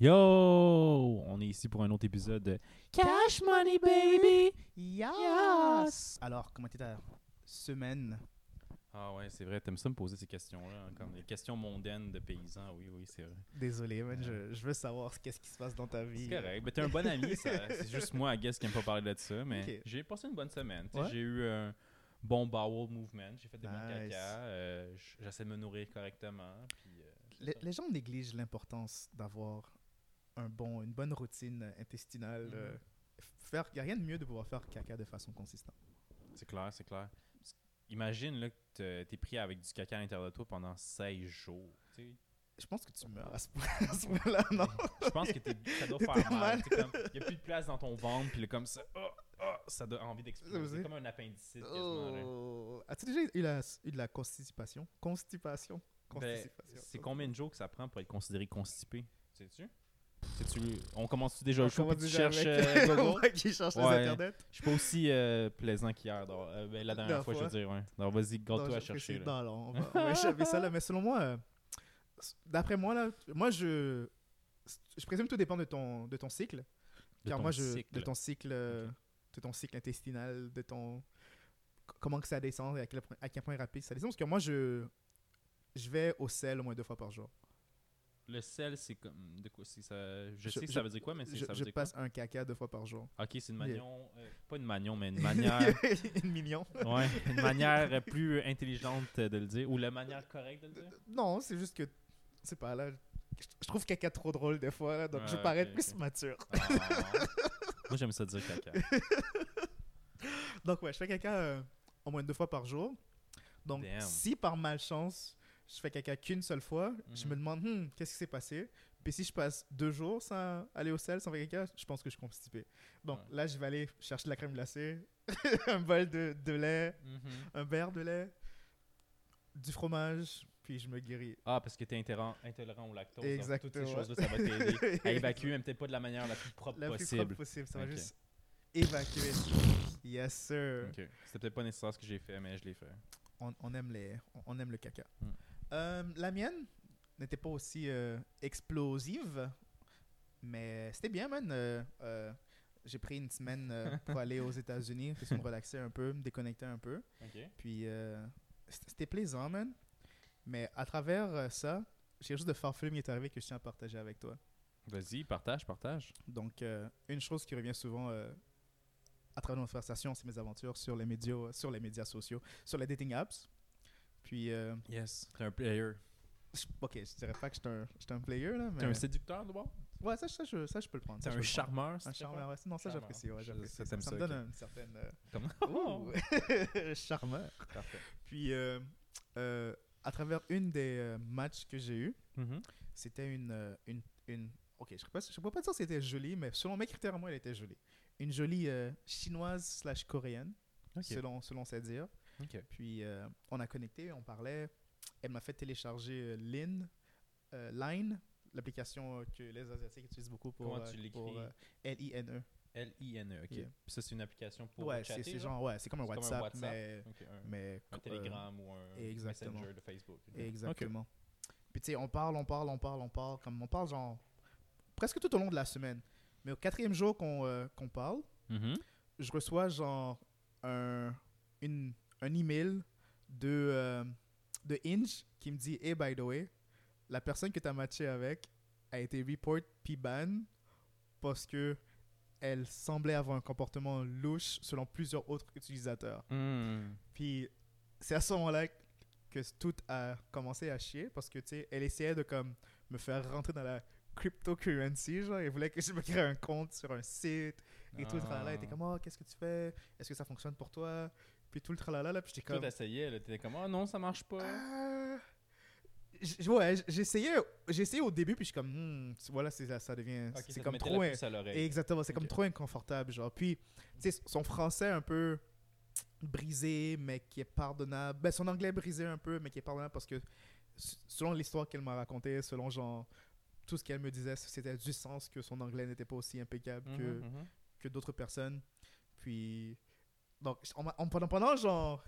Yo! On est ici pour un autre épisode de Cash Money Baby! Yes! Alors, comment était ta semaine? Ah ouais, c'est vrai, t'aimes ça me poser ces questions-là, hein, comme des questions mondaines de paysans, oui, oui, c'est vrai. Désolé, man, je, je veux savoir qu'est-ce qui se passe dans ta vie. C'est correct, mais t'es un bon ami, ça- c'est juste moi, I guess, qui aime pas parler de ça, mais j'ai passé une bonne semaine. Ouais? J'ai eu un bon bowel movement, j'ai fait des bons Nice. caca, euh, j'essaie de me nourrir correctement, puis... euh, les gens négligent l'importance d'avoir un bon, une bonne routine intestinale. Mhm. euh, faire, y a rien de mieux de pouvoir faire caca de façon consistante. C'est clair, c'est clair. Imagine là, que t'es- t'es pris avec du caca à l'intérieur de toi pendant 16 jours. tu. Je pense que tu meurs à ce point- à ce point-là, non? Je pense que t'es- ça doit faire mal. Il n'y a plus de place dans ton ventre, puis comme ça, oh, oh, ça donne envie d'exploser. C'est comme un appendicite. Oh. As-tu déjà eu, la, eu de la constipation? Constipation? Ben, Constipation. c'est combien de jours que ça prend pour être considéré constipé? Sais-tu? Sais-tu On commence déjà le show puis tu cherches euh, Google Ouais, qui cherche les Ouais. internets. Je suis pas aussi euh, plaisant qu'hier. donc, euh, ben, la dernière La fois, je veux fois. dire, ouais. Alors vas-y, garde-toi à chercher. là. Non, non, on va, échapper ça là. Mais selon moi, euh, d'après moi, là, moi, je, je présume que tout dépend de ton, de ton cycle. De car ton moi, je, cycle. de ton cycle, euh, de ton cycle intestinal, de ton, comment que ça descend et à quel point, à quel point rapide ça descend. Parce que moi, je, je vais au sel au moins deux fois par jour. Le sel, c'est comme. De quoi c'est ça Je, Je- sais que ça veut dire quoi, mais c'est- Je, ça veut je dire passe un caca deux fois par jour. Ok, c'est une Yeah. manion. euh, pas une manion, mais une manière. Une million. ouais, une manière plus intelligente de le dire. Ou la manière correcte de le dire? Non, c'est juste que, c'est pas là. Je, trouve caca trop drôle des fois, là, donc je Ah, parais plus mature. Ah. Moi, j'aime ça dire caca. Donc ouais, je fais caca euh, au moins deux fois par jour. Donc Damn. si par malchance, je fais caca qu'une seule fois, je Mhm. me demande Hmm, qu'est-ce qui s'est passé? Puis si je passe deux jours sans aller au sel, sans faire caca, je pense que je suis constipé. Donc Ouais. là, je vais aller chercher de la crème glacée, un bol de, de lait, Mhm. un verre de lait, du fromage, puis je me guéris. Ah, parce que t'es intolérant, intolérant au lactose. Exactement. Toutes ces choses-là, ça va t'aider à évacuer, mais peut-être pas de la manière la plus propre La plus possible. propre possible, ça va juste évacuer. Yes sir. Ok. C'était peut-être pas nécessaire ce que j'ai fait, mais je l'ai fait. on, on aime les, on, on aime le caca. Mm. Euh, la mienne n'était pas aussi euh, explosive, mais c'était bien, man. Euh, j'ai pris une semaine pour aller aux États-Unis, question de relaxer un peu, me déconnecter un peu. Puis c'était plaisant, man. Mais à travers ça, j'ai chose de farfelu qui est arrivé que je tiens à partager avec toi. Vas-y, partage, partage. Donc, une chose qui revient souvent à travers nos conversations, c'est mes aventures sur les médias, sur les médias sociaux, sur les dating apps. Puis, euh, Yes. T'es un player. ok, je dirais pas que j'étais un, un player, là, mais... T'es un séducteur, d'abord Ouais, ça, ça, je, ça, je peux le prendre. T'es un charmeur, Un c'est charmeur, ouais. Non, ça, j'apprécie, ouais, j'apprécie. ça, me donne une certaine... euh, Comme... ouh, charmeur. Parfait. Puis, euh, euh, à travers une des matchs que j'ai eu, Mhm. c'était une, une, une... Ok, je ne peux pas dire que c'était joli, mais selon mes critères moi, elle était jolie. Une jolie euh, chinoise slash coréenne, selon, selon ses dires. Ok. Puis euh, on a connecté, on parlait. Elle m'a fait télécharger euh, Line, euh, Line, l'application euh, que les Asiatiques utilisent beaucoup pour, Comment euh, tu l'écris? pour, euh, L-I-N-E. L-I-N-E, ok. Yeah. Puis ça, c'est une application pour Ouais, chatter, c'est genre? ouais, c'est comme comme WhatsApp, un WhatsApp. mais, Ok, un, mais un euh, Telegram ou un exactement. Messenger de Facebook. ok. Exactement. Puis tu sais, on parle, on parle, on parle, on parle, comme on parle genre presque tout au long de la semaine. Mais au quatrième jour qu'on euh, qu'on parle, Mhm. je reçois genre un, une, un email de, euh, de Inge qui me dit Hey, by the way, la personne que tu as matché avec a été report puis ban parce que elle semblait avoir un comportement louche selon plusieurs autres utilisateurs. Hmm. Puis c'est à ce moment-là que tout a commencé à chier parce que tu sais, elle essayait de comme me faire rentrer dans la cryptocurrency, genre, elle voulait que je me crée un compte sur un site et tout le tralala. Elle était Ah. comme, oh, qu'est-ce que tu fais? Est-ce que ça fonctionne pour toi? Puis tout le tralala, là, puis j'étais comme, t'essayais, là, t'étais comme, ah non, ça marche pas. J- Ouais, j'essayais, j'essayais au début, puis je suis comme, Hmm, tu vois là, c'est- ça, ça devient, c'est comme trop, l'oreille. Exactement, c'est comme trop inconfortable, genre. Puis, tu sais, son français un peu brisé, mais qui est pardonnable. Ben, son anglais brisé un peu, mais qui est pardonnable parce que, selon l'histoire qu'elle m'a racontée, selon genre tout ce qu'elle me disait, c'était du sens que son anglais n'était pas aussi impeccable que, Mhm, mhm. que d'autres personnes. Puis, donc, on on- pendant, pendant genre,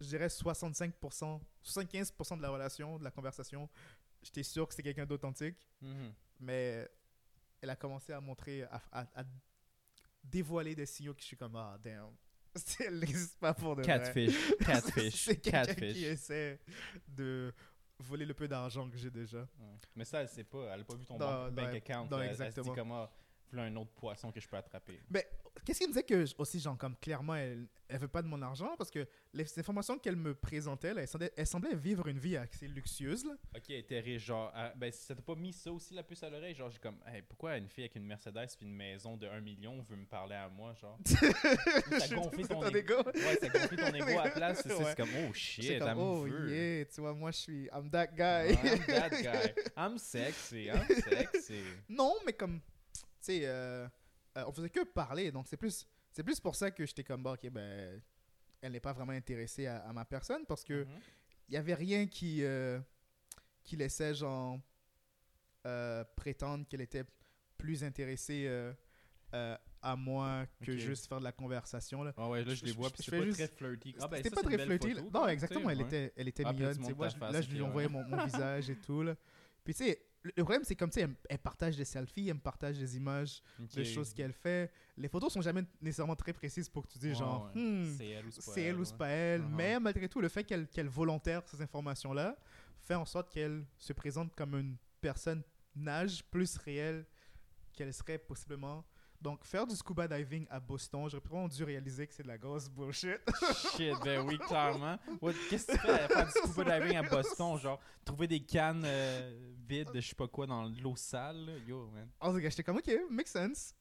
je dirais 65%, 75% de la relation, de la conversation, j'étais sûr que c'était quelqu'un d'authentique. Mhm. Mais a commencé à montrer, à, à- à dévoiler des signaux que je suis comme, ah, damn. Elle n'existe pas pour de vrai. Catfish. Catfish. C'est quelqu'un qui Catfish. essaie de voler le peu d'argent que j'ai déjà. Ouais. Mais ça, elle sait pas. Elle a pas vu ton Non, bank, non, bank elle- account. non. Elle- Elle se exactement. dit comment un autre poisson que je peux attraper. Mais qu'est-ce qui me disait que aussi, genre, comme clairement, elle, elle veut pas de mon argent? Parce que les informations qu'elle me présentait, là, elle, semblait, elle semblait vivre une vie assez luxueuse. Là. Ok, elle était riche, genre, ben, ça t'a pas mis ça aussi la puce à l'oreille? Genre, j'ai comme, hey, pourquoi une fille avec une Mercedes puis une maison de 1 million veut me parler à moi, genre? T'as gonflé ton Ton égo. Ouais, ça gonflé ton ego à la place, c'est ça, Ouais. comme, oh shit, comme, me oh veut. yeah, tu vois, moi je suis, I'm that guy. I'm that guy. I'm sexy, I'm sexy. non, mais comme, sais, euh, euh, on faisait que parler, donc c'est plus, c'est plus pour ça que j'étais comme, bah, ok, ben, elle n'est pas vraiment intéressée à, à ma personne parce que Mhm. il y avait rien qui, euh, qui laissait, genre, prétendre qu'elle était plus intéressée à moi que juste faire de la conversation, là. Ah ouais, là, je Je- les vois, puis c'est pas juste- très flirty. Ah ben, C'était pas très flirty. photo, Non, tu sais, exactement, elle ouais. était, elle était Ah, mignonne. tu sais, moi, je- là, je lui envoyais mon, mon visage et tout. Là. Puis tu sais, le, problème, c'est comme, tu sais, elle, elle partage des selfies, elle me partage des images, des Ok. choses qu'elle fait. Les photos sont jamais nécessairement très précises pour que tu dises, Ouais, genre, ouais. Hmm, C'est elle ou c'est pas elle ouais. pas elle. Uh-huh. Mais malgré tout, le fait qu'elle qu'elle volontaire ces informations-là fait en sorte qu'elle se présente comme une personne nage plus réelle qu'elle serait possiblement. Donc, faire du scuba diving à Boston, j'aurais probablement dû réaliser que c'est de la grosse bullshit. Shit, ben oui, clairement. Qu'est-ce que tu fais à faire du scuba diving à Boston? Genre, trouver des cannes euh, vides de je sais pas quoi dans l'eau sale? là? Yo, man. En tout cas, j'étais comme, ok, make sense.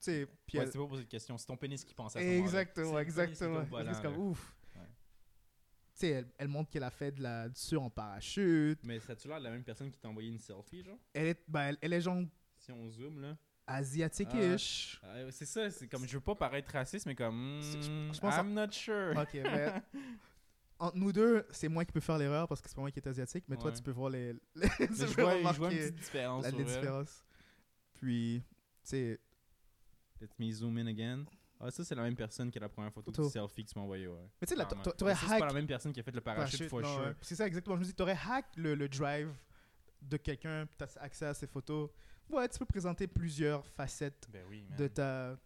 Tu sais, puis Ouais, elle- c'est pas poser de question. C'est ton pénis qui pense à moment-là. Exactement, exactement. C'est comme, ouf. Ouais. Tu sais, elle, elle montre qu'elle a fait de la, du saut en parachute. Mais ça tu l'air de la même personne qui t'a envoyé une selfie, genre? Elle est, ben, elle, elle est genre Si on zoome, là. Asiatique-ish. Ah, c'est ça, c'est comme, je veux pas paraître raciste, mais comme, je- hmm, je pense I'm not sure. Ok, mais entre nous deux, c'est moi qui peux faire l'erreur parce que c'est pas moi qui est asiatique, mais toi, Ouais. tu peux voir les. tu peux je vois, je vois une petite différence la, les différences. Puis, tu sais, Let me zoom in again. Ah, ça, c'est la même personne que la première photo, Photo. du selfie que tu m'as envoyé, ouais. mais tu sais, t'aurais ça, C'est pas la hack. même personne qui a fait le parachute, for sure. C'est ça, exactement. Je me dis, t'aurais hack le, le drive de quelqu'un, puis t'as accès à ses photos. Ouais, tu peux présenter plusieurs facettes Ben oui, de ta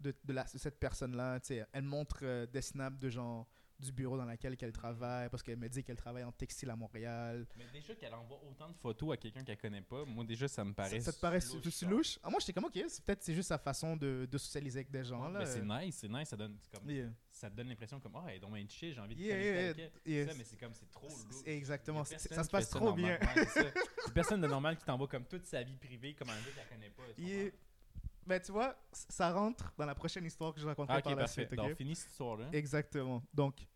de, de, la, de cette personne là tu sais elle montre euh, des snaps de genre du bureau dans lequel elle travaille parce qu'elle me dit qu'elle travaille en textile à Montréal Mais déjà qu'elle envoie autant de photos à quelqu'un qu'elle connaît pas, moi déjà ça me paraît ça te paraît louche, louche, ah, moi j'étais comme ok peut-être c'est juste sa façon de, de socialiser avec des gens Ouais, là mais c'est nice, c'est nice, ça donne comme Yeah. ça te donne l'impression comme ah, elle est donc bien chill, j'ai envie de Yeah, yeah, yeah. Ça, mais c'est comme c'est trop louche. exactement, ça se passe trop bien. C'est personne de normal qui t'envoie comme toute sa vie privée comme un gars qu'elle connaît pas. Ben tu vois ça rentre dans la prochaine histoire que je raconterai Ah, ok, par la parfait. suite ok? Donc finis cette histoire-là. exactement donc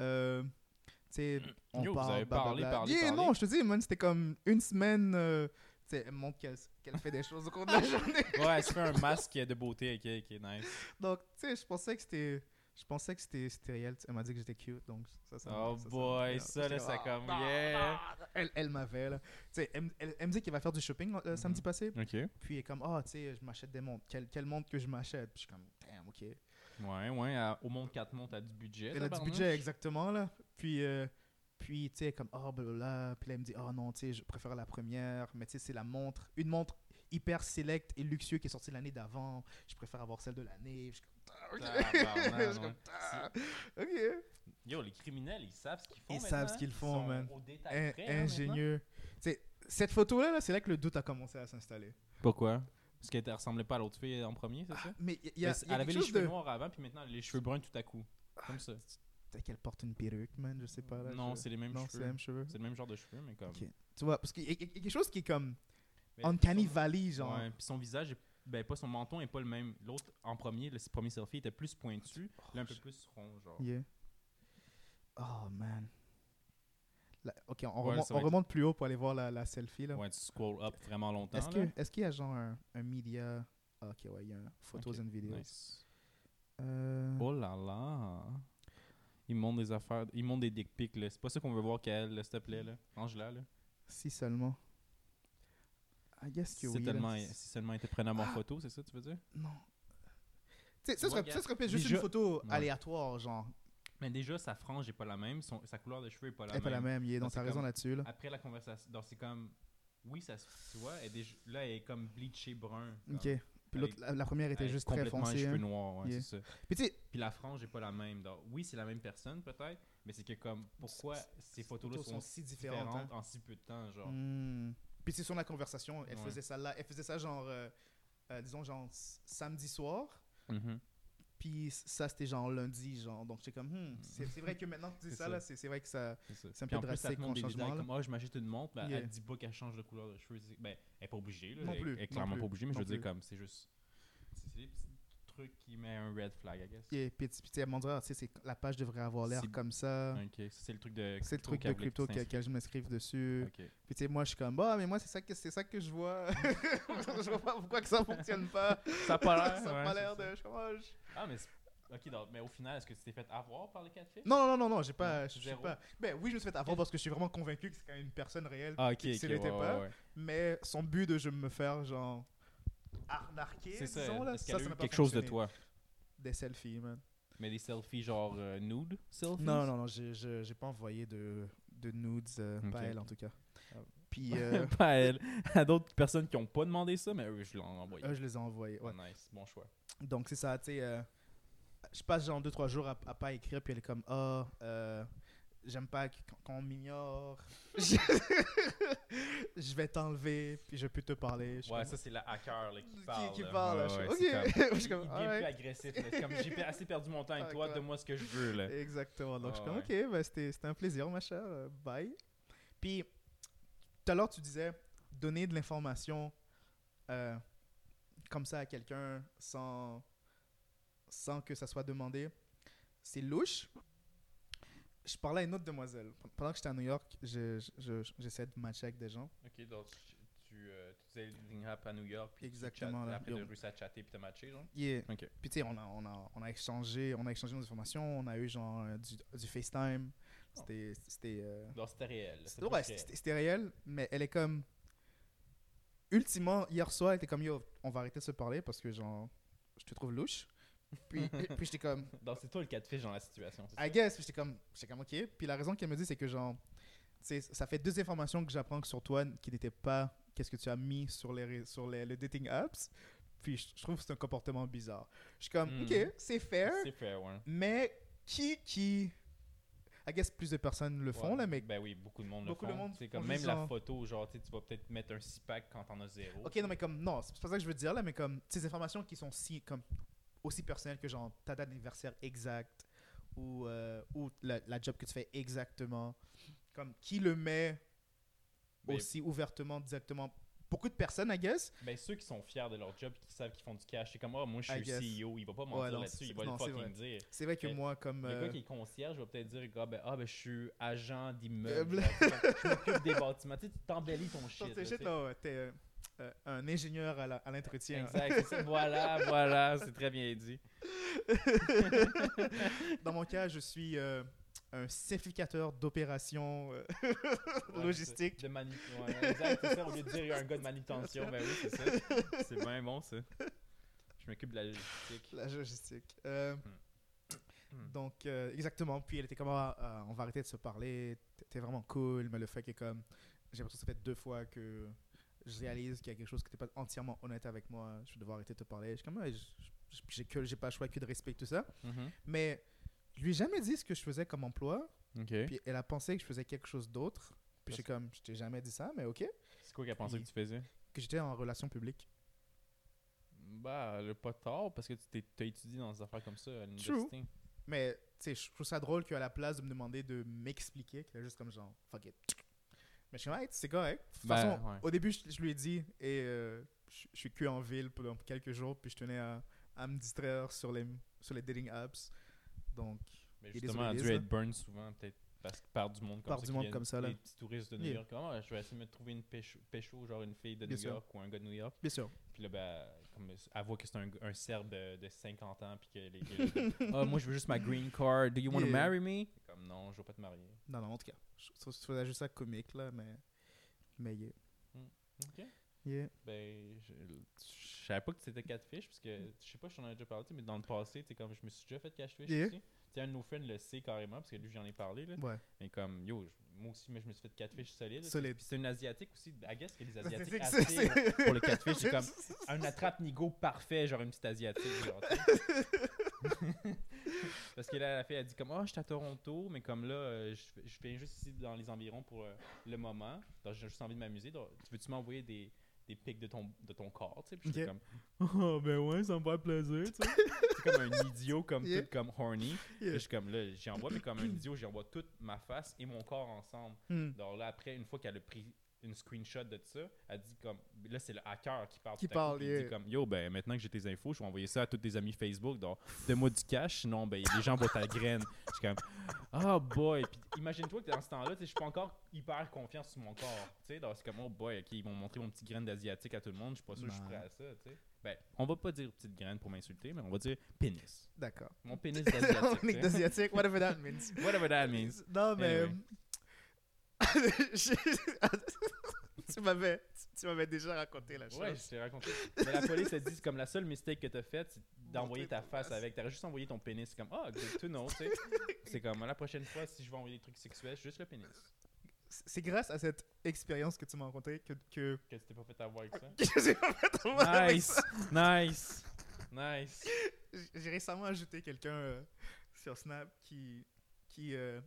euh, tu sais on Yo, vous parle avez parlé, parlé, Yeah, parlé. non je te dis man c'était comme une semaine euh, tu sais elle montre qu'elle fait des choses au cours de la journée Ouais, elle se fait un masque de beauté ok, qui est nice. Donc, tu sais, je pensais que c'était. Je pensais que c'était c'était réel. Elle m'a dit que j'étais cute, donc ça, ça Oh ça, ça boy, yeah. ça là, c'est ah, comme ah, yeah. ah. Elle, elle m'avait, là. Tu sais, elle, elle- elle me dit qu'elle va faire du shopping euh, samedi Mhm. passé. Ok. Puis elle est comme, ah, tu sais, je m'achète des montres. Quelle, quelle montre que je m'achète? Puis je suis comme, damn, ok. Ouais, ouais, à- au monde 4 montres, t'as du budget. Elle a du budget, exactement, là. Puis, euh, puis tu sais, comme, oh, blablabla. Puis là, elle me dit, oh non, tu sais, je préfère la première. Mais tu sais, c'est la montre. Une montre hyper select et luxueux qui est sortie l'année d'avant. Je préfère avoir celle de l'année. Je suis comme, ah, ok. Tabarnak, comme, ouais. ah, ok. Yo, les criminels, ils savent ce qu'ils font. Ils savent ce maintenant. qu'ils font, sont man. Au détail In- près, hein, ingénieux. C'est cette photo-là, là, c'est là que le doute a commencé à s'installer. Pourquoi? Parce qu'elle ne ressemblait pas à l'autre fille en premier, c'est ça? Mais il y a, Mais y a Elle avait les chose cheveux de... noirs avant, puis maintenant elle a les cheveux bruns tout à coup. Comme ça. Peut-être qu'elle porte une perruque, man, je sais pas. Là, non, je- c'est les mêmes non, c'est les cheveux. mêmes cheveux. C'est le même genre de cheveux, mais comme. Ok. Tu vois, parce qu'il y, a- il y a quelque chose qui est comme Mais Uncanny son- Valley, genre. Ouais, puis son visage, est- ben pas son menton est pas le même. L'autre en premier, le premier selfie était plus pointu, là un peu plus rond, genre. Yeah. Oh, man. Ok, on, Ouais, remonte, on plus haut pour aller voir la, la selfie, là. Ouais, tu scroll up vraiment longtemps. Est-ce que- est-ce qu'il y a genre un, un media... Ah, ok, ouais, il y a un Photos Ok, and Videos. Nice. Euh, Oh là là. Il montre des affaires, il montre des dick pics là. C'est pas ça qu'on veut voir qu'elle, s'il te plaît là. Là. Si seulement. I guess que Si oui. tellement, si seulement était prenable en Ah. photo, c'est ça tu veux dire? Non. Tu sais, ça, serait, ça serait peut-être juste déjà- une photo Ouais. aléatoire, genre. Mais déjà sa frange est pas la même, son- sa couleur de cheveux est pas la Elle est même. pas la même, il est dans ta raison là-dessus. Là. Après la conversation, donc c'est comme oui, ça se tu vois, elle déjà- là, elle est comme bleachée brun. comme. Ok. Puis l'autre, la, la première était Elle juste très foncée. cheveux hein. noirs, ouais, Yeah. c'est ça. Puis la frange est pas la même. donc oui, c'est la même personne peut-être, mais c'est que comme pourquoi ces photos-là photos sont, sont si différentes, différentes, hein. en si peu de temps, genre? Hmm. Puis c'est sur la conversation, elle Ouais. faisait ça là, elle faisait ça genre, euh, euh, disons genre samedi soir, Mhm. puis ça c'était genre lundi, genre. Donc j'étais comme, hmm, c'est vrai que maintenant que tu dis ça, ça. là, c'est vrai que ça. C'est un peu drastique comme changement, comme ah, je m'achète une montre, mais Yeah. elle dit pas qu'elle change de couleur de cheveux. Ben, elle est pas obligée, là. Non Elle- plus, Elle est non clairement plus, pas obligée, mais je veux dire plus. comme c'est juste. C'est des qui met un red flag, I guess. Et puis puis, tu sais, elle m'a dit, tu sais, c'est- la page devrait avoir l'air comme ça. Ok, c'est le truc de. C'est le truc de crypto que je m'inscrive dessus. t'inscrives. Ok. Puis tu sais, moi, je suis comme, bah, mais moi, c'est ça que, c'est ça que je vois. je vois pas pourquoi que ça fonctionne pas. Ça a pas l'air. ça ouais, pas l'air de. Je ah, je- Ah, mais. Ok, donc, mais au final, est-ce que tu t'es fait avoir par les quatre filles Non, non, non, non, j'ai pas. Je zéro. pas. Ben oui, je me suis fait avoir parce que je suis vraiment convaincu que c'est quand même une personne réelle. Ah, ok, et que ok. ce n'était ouais, pas. ouais, ouais. Mais son but de je me faire, genre. Arnaquer, C'est ça. disons, là. Est-ce Ça, qu'elle ça a n'a eu pas quelque chose de fonctionné. toi Des selfies, man. Mais des selfies genre euh, nude? Selfies? Non, non, non, j'ai- j'ai j'ai pas envoyé de, de nudes, euh, Ok, pas elle en tout cas. Ah. Puis euh, pas à elle. À d'autres personnes qui ont pas demandé ça, mais eux, je l'ai envoyé. eux, je les ai envoyés. Ouais. Nice, bon choix. Donc c'est ça, tu sais. euh, je passe genre 2-3 jours à, à pas écrire, puis elle est comme Ah, euh, j'aime pas qu- quand, quand on m'ignore. je je vais t'enlever, puis je peux te parler. Ouais, comme, ça c'est la hacker là, qui Qui- parle. qui là. parle, là, Ouais, je ouais, suis- c'est ok. comme- Je suis il- comme, il est alright. plus agressif. là. C'est comme j'ai assez perdu mon temps avec Ah, toi, donne-moi ce que je veux là. Exactement. Donc, je suis comme, ok, ben, c'était c'était un plaisir, ma chère. euh, Bye. Puis, tout à l'heure, tu disais donner de l'information euh, comme ça à quelqu'un sans, sans que ça soit demandé. C'est louche. Je parlais à une autre demoiselle. Pendant que j'étais à New York, je- je- je- j'essayais de matcher avec des gens. Ok, donc tu, tu, euh, tu faisais le app à New York, puis Exactement, tu chat- après Yo. de réussir à chatter puis t'as matché, genre? Yeah. Puis tu sais, on a, on, a, on, a échangé, on a échangé nos informations, on a eu genre euh, du, du FaceTime. C'était. c'était euh, Donc c'était réel. ouais, c'était réel, mais elle est comme. Ultimement, hier soir, elle était comme Yo, on va arrêter de se parler parce que, genre, je te trouve louche. Puis, puis j'étais comme, Donc c'est toi le cas de fiche dans la situation, I ça? guess. Puis j'étais comme, j'étais comme, ok. Puis la raison qu'elle me dit, c'est que, genre, ça fait deux informations que j'apprends sur toi qui n'étaient pas qu'est-ce que tu as mis sur les, sur les, les dating apps. Puis je, je trouve que c'est un comportement bizarre. Je suis comme, Hmm. ok, c'est fair, C'est fair, ouais. mais qui, qui. I guess plus de personnes le font, Ouais. là, mais Ben oui, beaucoup de monde Beaucoup le de font. monde C'est comme même la photo, genre, tu vas peut-être mettre un six-pack quand t'en as zéro. Ok, non, mais comme, non, c'est pas ça que je veux dire là, mais comme, ces informations qui sont si, comme, aussi personnelles que genre ta date d'anniversaire exacte ou, euh, ou la, la job que tu fais exactement, comme, qui le met Ben, aussi ouvertement, directement. Beaucoup de personnes, I guess. Ben, ceux qui sont fiers de leur job qui savent qu'ils font du cash, c'est comme, ah, moi je suis. CEO, il va pas mentir Ouais, là-dessus, il va non, le fucking vrai. dire. C'est vrai que Mais moi, comme. Le euh, gars qui est concierge va peut-être dire, ah ben, ah, ben je suis agent d'immeuble. Je m'occupe des bâtiments. Tu sais, tu t'embellis ton shit. Là, tu shit, là, ouais, t'es euh, un ingénieur à l'entretien. Exact, c'est ça. Voilà, voilà, c'est très bien dit. Dans mon cas, je suis euh, un simplificateur d'opérations euh, Ouais, logistiques. De manu... ouais, exact, c'est ça. Au lieu de dire il y a un gars de manutention, ben oui, c'est ça. C'est bien bon, ça. Je m'occupe de la logistique. La logistique. Euh, Hmm. Donc, exactement. Puis elle était comme, ah, ah, on va arrêter de se parler. T'es- vraiment cool. Mais le fait que, comme, j'ai l'impression que ça fait deux fois que je réalise qu'il y a quelque chose qui n'était pas entièrement honnête avec moi. Je vais devoir arrêter de te parler. Je suis comme, j'ai que- j'ai pas le choix que de respecter tout ça. Mhm. Mais je lui ai jamais dit ce que je faisais comme emploi. Puis elle a pensé que je faisais quelque chose d'autre. Puis j'ai comme, je t'ai jamais dit ça, mais ok. C'est quoi qu'elle pensait que tu faisais? Que j'étais en relation publique. Bah, le pas tard, parce que tu t'es- t'as étudié dans des affaires comme ça à l'université. Mais, tu sais, je trouve ça drôle qu'à la place de me demander de m'expliquer, qu'elle est juste comme genre, fuck it. Mais je suis comme, Hey, c'est correct. De toute Ben, façon, ouais. au début, je, je lui ai dit, et euh, je, je suis que en ville pendant quelques jours, puis je tenais à, à me distraire sur les, sur les dating apps. Donc, Mais justement, what elle a it dû être burn souvent, peut-être parce que par du monde comme Par ça. du monde comme ça, là. Les petits touristes de New Yeah. York. Comme, Ah, je vais essayer de me trouver une pécho, pécho, genre une fille de Bien New sûr. York ou un gars de New York? bien sûr. Puis là, ben, comme, elle voit que c'est un, un serbe de, de 50 ans, puis que les gars, là, comme, ah, moi je veux juste ma green card. Do you want to Yeah. marry me? Comme, non, je veux pas te marier. Non, non, en tout cas, je, juste ça comique, là, mais. Mais, yeah. Ok. Yeah. Ben, je- savais pas que c'était catfish parce que je sais pas, je t'en ai déjà parlé, mais dans le passé, tu comme je me suis déjà fait catfish Yeah. aussi. Tu un de nos friends le sait carrément parce que lui, j'en ai parlé. Là. Ouais. Mais comme, yo, je- moi aussi, mais je me suis fait catfish solide. Solide. Puis c'est une asiatique aussi. I guess que les asiatiques assez c'est- pour le catfish, c'est comme un attrape-nigo parfait, genre une petite asiatique. Genre. Parce que là, la fille a dit comme, oh, je suis à Toronto, mais comme là, euh, je, je viens juste ici dans les environs pour euh, le moment. Donc j'ai juste envie de m'amuser. Donc, tu veux-tu m'envoyer des, des pics de ton, de ton corps, tu sais? Puis j'étais Ok. comme, oh, ben ouais, ça me fait plaisir, tu sais. c'est comme un idiot, comme Yeah. tout comme horny. Yeah. je suis comme, là, j'y envoie, mais comme un idiot, j'y envoie toute ma face et mon corps ensemble. Hmm. Alors là, après, une fois qu'elle a pris une screenshot de ça, elle dit comme. Là, c'est le hacker qui parle. Qui coup, parle, il yeah. dit comme Yo, ben maintenant que j'ai tes infos, je vais envoyer ça à tous tes amis Facebook. Donc, donne-moi du cash, sinon, ben les gens voient ta graine. Je suis comme Oh boy. Puis imagine-toi que dans ce temps-là, tu sais, je suis pas encore hyper confiant sur mon corps. Tu sais, donc c'est comme Oh boy, ok, ils vont montrer mon petit graine d'asiatique à tout le monde. Je suis pas sûr que je suis prêt à ça, tu sais. Ben, on va pas dire petite graine pour m'insulter, mais on va dire pénis. D'accord. Mon pénis d'asiatique. d'asiatique, whatever that means. Whatever that means. Non, mais. Anyway. Tu m'avais tu m'avais déjà raconté la chose. Ouais, je t'ai raconté. Mais la police a dit comme la seule mistake que t'as faite, c'est d'envoyer ta face avec. T'aurais juste envoyé ton pénis. C'est comme, ah, good to know, tu sais. c'est comme, la prochaine fois, si je vais envoyer des trucs sexuels, juste le pénis. C'est grâce à cette expérience que tu m'as rencontrée que, que, Que tu t'es pas fait avoir avec ça. que j'ai pas fait avoir avec Nice, ça. nice, nice. J'ai récemment ajouté quelqu'un euh, sur Snap qui. qui euh,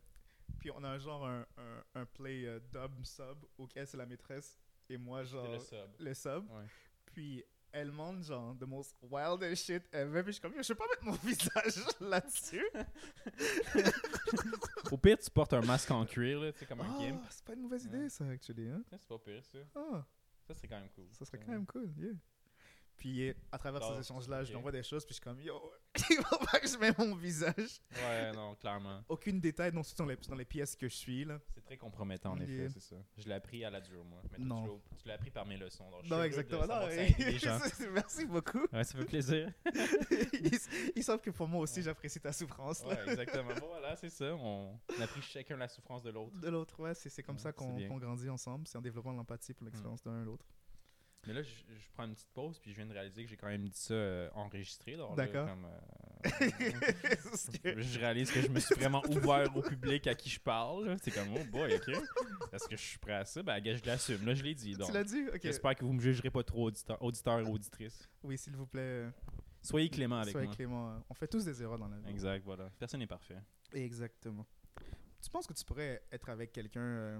puis on a un genre un, un, un play euh, dub sub auquel c'est la maîtresse et moi genre le sub. le sub. Ouais. Puis elle montre genre the most wildest shit ever. Puis je suis comme, je peux pas mettre mon visage là-dessus. Au pire, tu portes un masque en cuir, là, tu sais, comme un Ah, gimp. c'est pas une mauvaise idée Ouais. ça, actually. Hein? Ça, C'est pas pire, ça. Ah, Ça serait quand même cool. ça serait quand même cool, yeah. Puis euh, à travers Ah, ces échanges-là, je lui envoie des choses, puis je suis comme, yo, il faut pas que je mette mon visage. Ouais, non, clairement. Aucune détail non dans les, dans les pièces que je suis, là. C'est très compromettant, en Yeah. effet, c'est ça. Je l'ai appris à la dure, moi. Mais Non. tu l'as- tu l'as appris par mes leçons. donc Non, exactement. Non, gens. Merci beaucoup. Ouais, ça fait plaisir. ils, ils savent que pour moi aussi, Ouais. j'apprécie ta souffrance. là. Ouais, exactement. Bon, voilà, c'est ça. On, on a pris chacun la souffrance de l'autre. De l'autre, ouais, c'est c'est comme Ouais, ça c'est qu'on grandit ensemble. C'est en développant l'empathie pour l'expérience d'un et l'autre. Mais là, je, je prends une petite pause, puis je viens de réaliser que j'ai quand même dit ça euh, enregistré. D'accord. euh, que- je réalise que je me suis vraiment ouvert au public à qui je parle. C'est comme, oh boy, ok. Est-ce que je suis prêt à ça? Ben, je l'assume. Là, je l'ai dit. Donc, Tu l'as dit? Ok. j'espère que vous me jugerez pas trop, auditeur, auditeurs et auditrices. Oui, s'il vous plaît. Soyez clément avec Soyez moi. clément. euh, On fait tous des erreurs dans la vie. Exact, voilà. Personne n'est parfait. Exactement. Tu penses que tu pourrais être avec quelqu'un euh,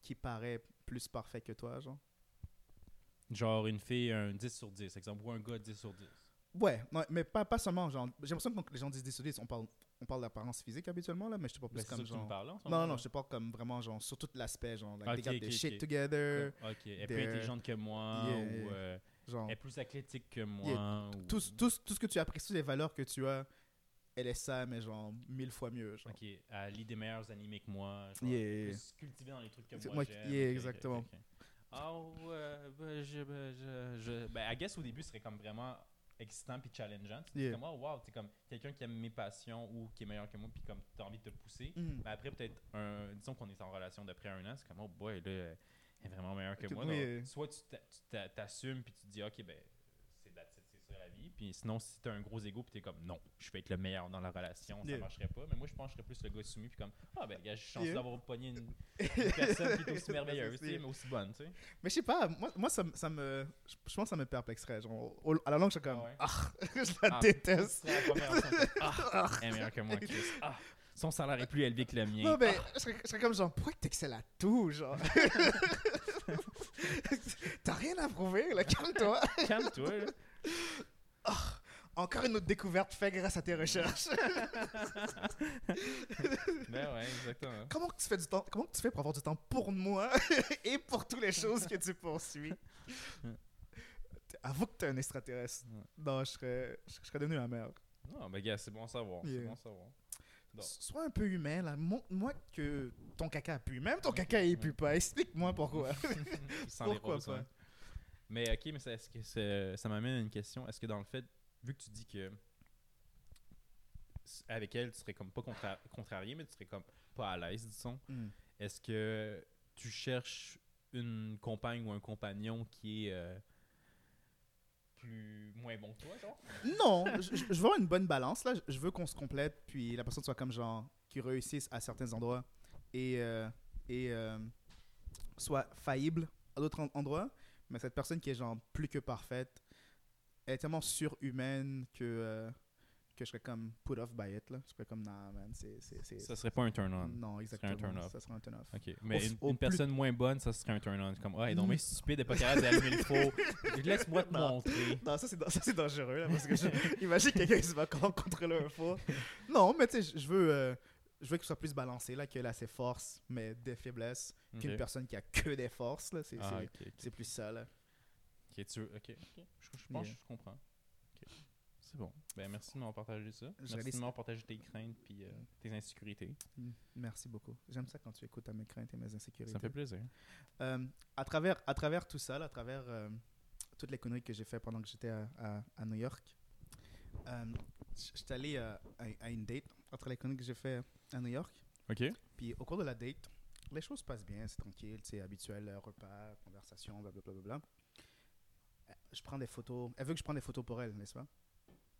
qui paraît plus parfait que toi, genre? Genre une fille, un 10 sur 10, exemple, ou un gars 10 sur 10. Ouais, non, mais pas, pas seulement, genre, j'ai l'impression que quand les gens disent 10 sur 10, on parle, on parle d'apparence physique habituellement, là, mais je te parle Ben, plus c'est ça comme que tu me genre... parles, là, en ce Non, non, non, je te parle comme vraiment, genre, sur tout l'aspect, genre, like, Ok, they got their shit together, Ok, elle est plus intelligente que moi, Yeah, ou euh, genre, elle est plus athlétique que moi. ou... tout, tout, tout ce que tu apprécies, les valeurs que tu as, elle est ça, mais genre, mille fois mieux, genre. Ok, elle lit des meilleurs animés que moi. Genre, Yeah, elle est yeah, plus cultivée dans les trucs que moi, moi- yeah, exactement. Ah ouais, ben, je, ben, je, je- ben, I guess au début, ce serait comme vraiment excitant puis challengeant. Tu Yeah. comme, oh wow, tu comme quelqu'un qui aime mes passions ou qui est meilleur que moi puis comme t'as envie de te pousser. Mhm. Mais après, peut-être, un, disons qu'on est en relation d'après un an, c'est comme, oh boy, là, elle est vraiment meilleure que moi. oui, Donc, euh. soit tu t'a- tu t'a- t'assumes puis tu te dis, ok, ben, c'est that's it, c'est ça la vie. Puis sinon, si t'as un gros ego puis t'es comme, non, je vais être le meilleur dans la relation, Yeah. ça marcherait pas. Mais moi, je pense que je serais plus le gars soumis puis comme, ah ben, gars, j'ai chanceux Yeah. d'avoir pogné une, une personne qui est aussi merveilleuse, mais aussi bonne, tu sais. Mais je sais pas, moi, moi ça, me- ça me. Je je pense que ça me perplexerait. Genre, au- à la langue, je suis comme. Ah ouais. Ah, je la Ah, déteste. la première Ah, elle est meilleure que moi, Chris. Ah, son salaire est plus élevé que le mien. Non, mais je, serais, je serais comme genre, pourquoi t'excelles à tout, genre? T'as rien à prouver, là, calme-toi. Calme-toi, là. Encore une autre découverte faite grâce à tes recherches. Ben ouais, exactement. comment tu fais du temps Comment tu fais pour avoir du temps pour moi et pour toutes les choses que tu poursuis? Avoue que t'es un extraterrestre. Ouais. Non, je serais, je serais devenu la merde. Non, ben gars, c'est bon à savoir. C'est bon à savoir. Sois un peu humain, là. Montre-moi que ton caca pue. Même ton caca, il pue pas. Explique-moi pourquoi. Les Pourquoi roses, pas? Mais ok, mais ça, est-ce que c'est- ça m'amène à une question. Est-ce que dans le fait, vu que tu dis que avec elle, tu serais comme pas contra- contrarié, mais tu serais comme pas à l'aise, disons, Hmm. est-ce que tu cherches une compagne ou un compagnon qui est euh, plus moins bon que toi, genre? Non, je, je- veux une bonne balance là. Je veux qu'on se complète, puis la personne soit comme genre qui réussisse à certains endroits et euh, et euh, soit faillible à d'autres en- endroits. Mais cette personne qui est genre plus que parfaite, elle est tellement surhumaine que euh, que je serais comme put off by it là. Je serais comme nah man, c'est Ça serait pas un turn-on. non serait un exactement. turn-off. Ça serait un turn off. Ok, mais Au- une, au une plus- personne moins bonne, ça serait un turn-on. Comme, ouais, donc, Mm. mais stupide, elle pas capable d'allumer le four. Laisse-moi te Non. montrer. Non, ça c'est dangereux là, parce que je- imagine quelqu'un qui se va contre un faux. Non, mais tu sais, je- veux euh, je veux qu'il soit plus balancé là, qu'il a ses forces mais des faiblesses qu'une personne qui a que des forces là, c'est Ah, plus ça là. Ok, tu veux- ok, ok. Je, je pense que je comprends. C'est bon. Ben, merci de m'avoir partagé ça. Merci de m'avoir partagé tes craintes puis euh, tes insécurités. Mm, Merci beaucoup. J'aime ça quand tu écoutes à mes craintes et mes insécurités. Ça me fait plaisir. Euh, à, travers, à travers tout ça, là, à travers euh, toutes les conneries que j'ai fait pendant que j'étais à, à- à New York, euh, j'étais allé euh, à, à une date entre les conneries que j'ai fait à New York. Ok. Puis au cours de la date, les choses passent bien, c'est tranquille, c'est habituel, repas, conversation, blablabla. Bla, bla, bla. Je prends des photos. Elle veut que je prenne des photos pour elle, n'est-ce pas?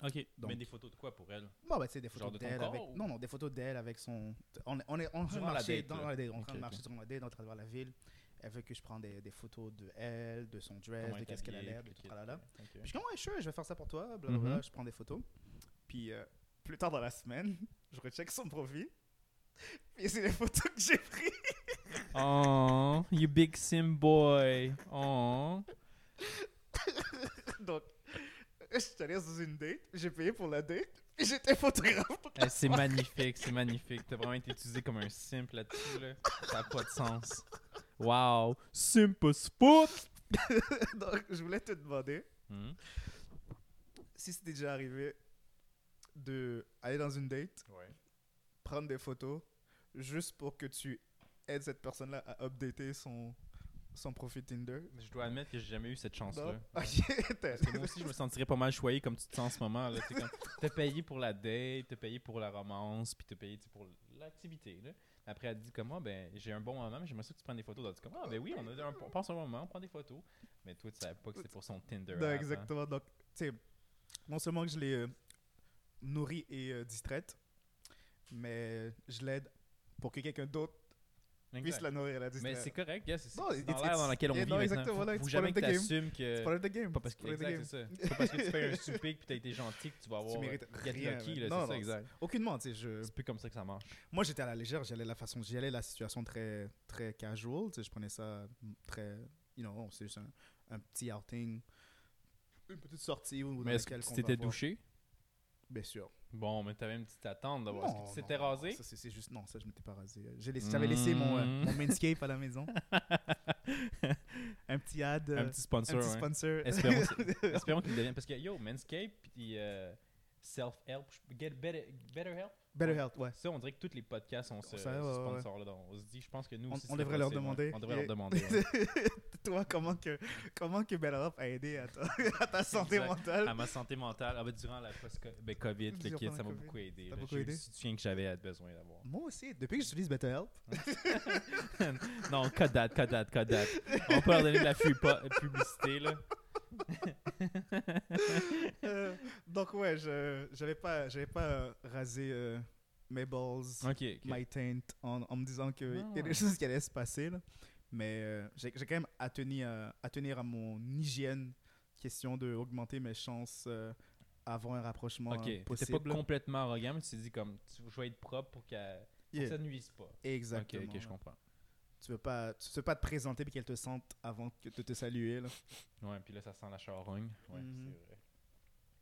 Ok. Donc- Mais des photos de quoi pour elle? Bon, bah, tu sais, des photos de d'elle avec. ou- Non, non, des photos d'elle avec son. On est, on est en train de marcher dans là. la date, on est en train de marcher sur la date, la ville. Elle veut que je prenne des, des photos de elle, de son dress, Comment de qu'est-ce qu'elle a l'air, de tout kit, tralala. ok. Puis je suis comme, ouais, sure, je vais faire ça pour toi, blablabla. Mhm. Je prends des photos. Puis euh, plus tard dans la semaine, je recheck son profil. Puis c'est les photos que j'ai prises. Oh, you big sim boy. Oh. Donc, je suis allé dans une date, j'ai payé pour la date, et j'étais photographe. Eh, c'est magnifique, c'est magnifique. T'as vraiment été utilisé comme un simp là-dessus. Là. Ça n'a pas de sens. Wow. Simp as fuck. Donc, je voulais te demander Hmm. si c'était déjà arrivé de aller dans une date, Ouais. prendre des photos, juste pour que tu aides cette personne-là à updater son, son profil Tinder. Je dois admettre que j'ai jamais eu cette chance-là. Moi aussi, je me sentirais pas mal choyé comme tu te sens en ce moment. Là. Tu sais, comme, T'as payé pour la date, t'as payé pour la romance, puis t'as payé tu pour l'activité. Là. Après, elle dit comme moi, ben, j'ai un bon moment, mais j'aimerais ça que tu prennes des photos. Elle dit comme, ah, ben oui, on, a un, on passe un bon moment, on prend des photos. Mais toi, tu savais pas que c'était pour son Tinder. Non, hein. exactement. Donc, tu sais, non seulement que je l'ai euh, nourrie et euh, distraite, mais je l'aide pour que quelqu'un d'autre. Puisse la nourrir la Mais c'est correct, gars, c'est dans it's- dans laquelle on yeah, vit non, exactement, là, faut jamais que t'assumes que... C'est the game. Pas parce que, c'est ça. Pas parce que tu fais un souper que tu as été gentil que tu vas avoir mérites get rien, c'est ça, exact. Aucunement, tu sais, je... C'est plus comme ça que ça marche. Moi, j'étais à la légère, j'y allais la façon, j'y allais la situation très, très casual, tu sais, je prenais ça mm, très, you know, c'est juste un, petit outing, une petite sortie où Mais est-ce que tu t'étais douché? Bien sûr. Bon, mais t'avais une petite attente d'avoir. Est-ce que tu t'étais rasé? Ça, c'est c'est juste, non, ça, je m'étais pas rasé. J'ai laissé- J'avais laissé mon, euh, mon Manscape à la maison. un petit ad, euh, un petit sponsor, un petit ouais. sponsor. Espérons, espérons qu'il devienne. Parce que yo, Manscape puis euh, Self-Help, Get better, better Help? Better Health, ouais. Ça, on dirait que tous les podcasts ont ce, ouais, ce ouais, sponsor-là. On se dit, je pense que nous On- aussi. on ce devrait leur demander. On devrait leur demander. Toi, comment que, comment que a aidé à ta, à ta santé Exact. mentale? À ma santé mentale. Ah, ben, durant la post ben, COVID, le kit, ça m'a beaucoup aidé. J'ai eu le soutien que j'avais besoin d'avoir. Moi aussi, depuis que j'utilise Better Health, non, cut that, cut that, cut that. On peut leur donner de la publicité, là. Euh, donc ouais, je j'avais pas j'avais pas euh, rasé euh, mes balls, Ok, ok. my taint en, en me disant que il y a Ah. des choses qui allaient se passer là. Mais euh, j'ai quand même à tenir à, à tenir à mon hygiène question de augmenter mes chances euh, avant un rapprochement Ok, euh, t'étais possible. pas complètement arrogant, mais tu t'es dit comme, tu, je vais être propre pour, qu'elle- Yeah, que ça ne nuise pas. Exactement. Ok, ok, je comprends. Tu veux pas tu veux pas te présenter puis qu'elle te sente avant que de te saluer là. Ouais, puis là, ça sent la charogne. Ouais, Mhm. c'est vrai.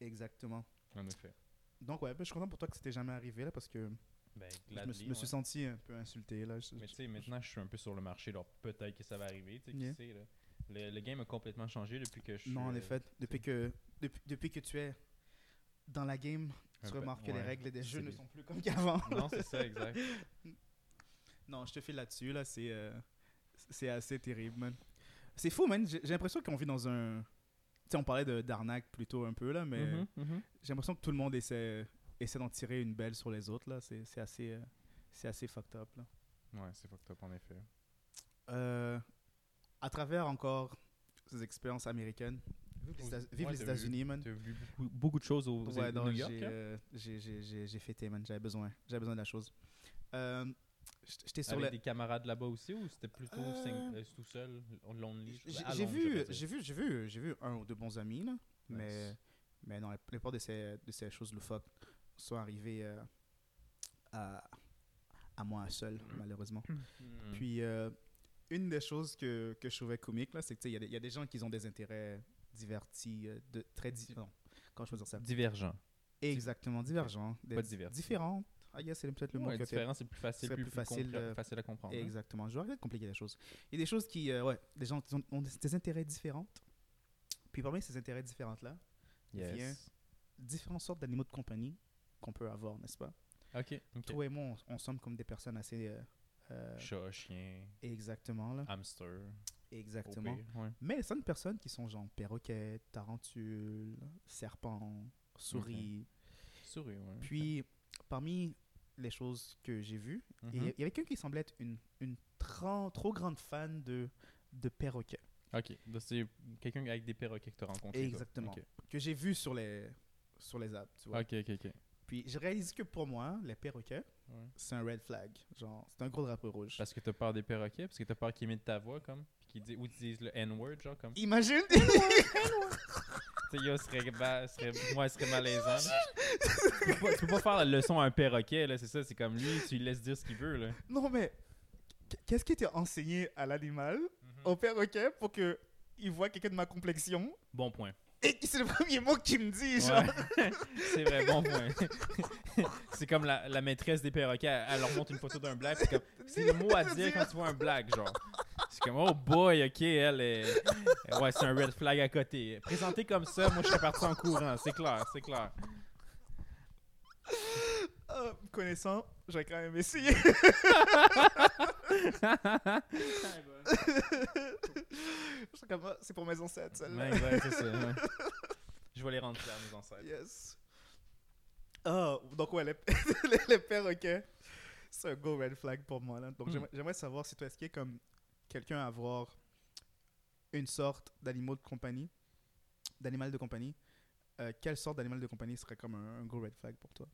Exactement. En effet. Donc ouais, ben, je suis content pour toi que c'était jamais arrivé là parce que Ben, je me, suis ouais. senti un peu insulté là. Je- Mais tu sais, maintenant, je suis un peu sur le marché, alors peut-être que ça va arriver, tu sais, qui sait, là. Le, le game a complètement changé depuis que je suis... Non, en euh, effet, depuis que, depuis, depuis que tu es dans la game, un tu peu- remarques que les règles des jeux ne sont plus comme qu'avant. Non, c'est ça, exact. Non, je te file là-dessus, là, c'est euh, c'est assez terrible, man. C'est fou, man. J'ai l'impression qu'on vit dans un... Tu sais, on parlait de- d'arnaque plutôt un peu, là, mais Mhm, mhm. j'ai l'impression que tout le monde essaie, essaie d'en tirer une belle sur les autres, là. C'est c'est assez, euh, c'est assez fucked up, là. Ouais, c'est fucked up, en effet. Euh, à travers encore ces expériences américaines, Vive les t'as États-Unis, man. Tu as vu beaucoup, beaucoup de choses aux, Ouais, non, New j'ai York. hein? euh, j'ai- j'ai- j'ai- j'ai fêté, man. J'avais besoin. J'avais besoin de la chose. Euh, J'étais sur Avec le. des camarades là-bas aussi ou c'était plutôt Euh, sing- euh, tout seul, lonely J'ai j'ai vu, j'ai vu, j'ai vu, j'ai vu un ou deux bons amis là, mais Nice. mais non, la plupart de ces de ces choses loufoques sont arrivées euh, à à moi seul malheureusement. Hmm. Puis euh, une des choses que, que je trouvais comique là, c'est que tu sais, il y, a des- il y a des gens qui ont des intérêts divertis, euh, de très di- non, comment je peux dire ça? Divergent. Exactement divergents, Pas divertis. différentes. Ah yes, c'est peut-être le mot Ouais, que différent, c'est plus facile, plus, plus plus facile, euh, facile à comprendre. hein. Exactement. Je vais arrêter de compliquer les choses. Il y a des choses qui, euh, ouais, des gens qui ont, ont des, des intérêts différents. Puis parmi ces intérêts différents-là, Yes. Viens. différentes sortes d'animaux de compagnie qu'on peut avoir, n'est-ce pas? Ok, ok. Toi et moi, on, on sommes comme des personnes assez. euh, euh, Chat, chien, exactement, là. hamster. Exactement. pire, ouais. Mais certaines personnes qui sont genre perroquets, tarentules, serpents, souris. Souris, ouais. Puis, parmi les choses que j'ai vues, il y a- Mhm. y avait quelqu'un qui semblait être une, une trop grande fan de, de perroquets. Ok, donc c'est quelqu'un avec des perroquets que tu as rencontré. Exactement. Que j'ai vu sur les, sur les apps, tu vois. ok, ok. ok. Puis, j'ai réalisé que pour moi, les perroquets, Ouais. c'est un red flag. Genre, c'est un gros drapeau rouge. Parce que t'as peur des perroquets, parce que t'as peur qu'ils imitent ta voix, comme? Puis qu'ils disent, ou qu'ils disent le N-word, genre, comme? Imagine! Tu sais, yo, serait, ba- serait, moi, serait malaisant. tu, peux pas, tu peux pas faire la leçon à un perroquet, là, c'est ça, c'est comme lui, tu lui laisses dire ce qu'il veut, là. non, mais qu'est-ce qui était enseigné à l'animal, Mhm. au perroquet, pour que il voit quelqu'un de ma complexion? Bon point. Et c'est le premier mot qu'il me dit, genre. Ouais. c'est vrai, bon point. c'est comme la, la maîtresse des perroquets, elle, elle leur montre une photo d'un blague, c'est comme, c'est le mot à dire quand tu vois un blague, genre. C'est comme, oh boy, ok, elle est. Ouais, c'est un red flag à côté. Présenté comme ça, moi je serais parti en courant, c'est clair, c'est clair. Ah, connaissant, j'aurais quand même essayé. Ah, c'est pour mes ancêtres, celle-là. Ouais, ouais, c'est ça. ouais. Je vais les rendre fiers, mes ancêtres. Yes. Ah, donc ouais, les, les, les perroquets, c'est un go red flag pour moi. Là. Donc Hmm. j'aimerais- savoir si toi, est-ce qu'il y a comme quelqu'un à avoir une sorte d'animaux de compagnie, d'animal de compagnie, euh, quelle sorte d'animal de compagnie serait comme un, un go red flag pour toi?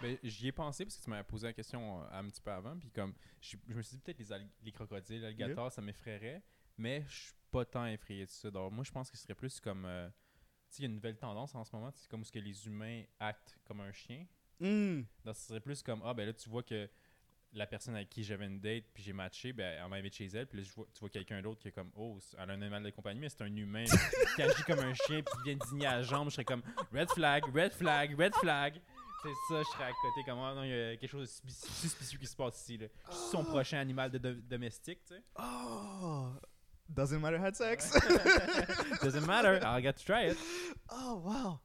Ben, j'y ai pensé parce que tu m'avais posé la question euh, un petit peu avant. Puis comme, je, je me suis dit peut-être les, les crocodiles, l'alligator, ça m'effraierait. Mais je suis pas tant effrayé de ça. Donc moi, je pense que ce serait plus comme. euh, tu sais, il y a une nouvelle tendance en ce moment. C'est comme ce que les humains actent comme un chien. Hmm. Donc ce serait plus comme, ah ben là, tu vois que la personne avec qui j'avais une date, puis j'ai matché, ben elle m'invite chez elle. Puis là, je vois, tu vois quelqu'un d'autre qui est comme, oh, elle a un animal de compagnie, mais c'est un humain qui agit comme un chien, puis qui vient digner à la jambe. Je serais comme, red flag, red flag, red flag. C'est ça, je serais à côté comme ah non, il y a quelque chose de suspicieux, qui se passe ici. Là. Je suis son prochain animal de, de- domestique, tu sais. Oh, doesn't matter had sex. Doesn't matter, I got to try it. oh, wow.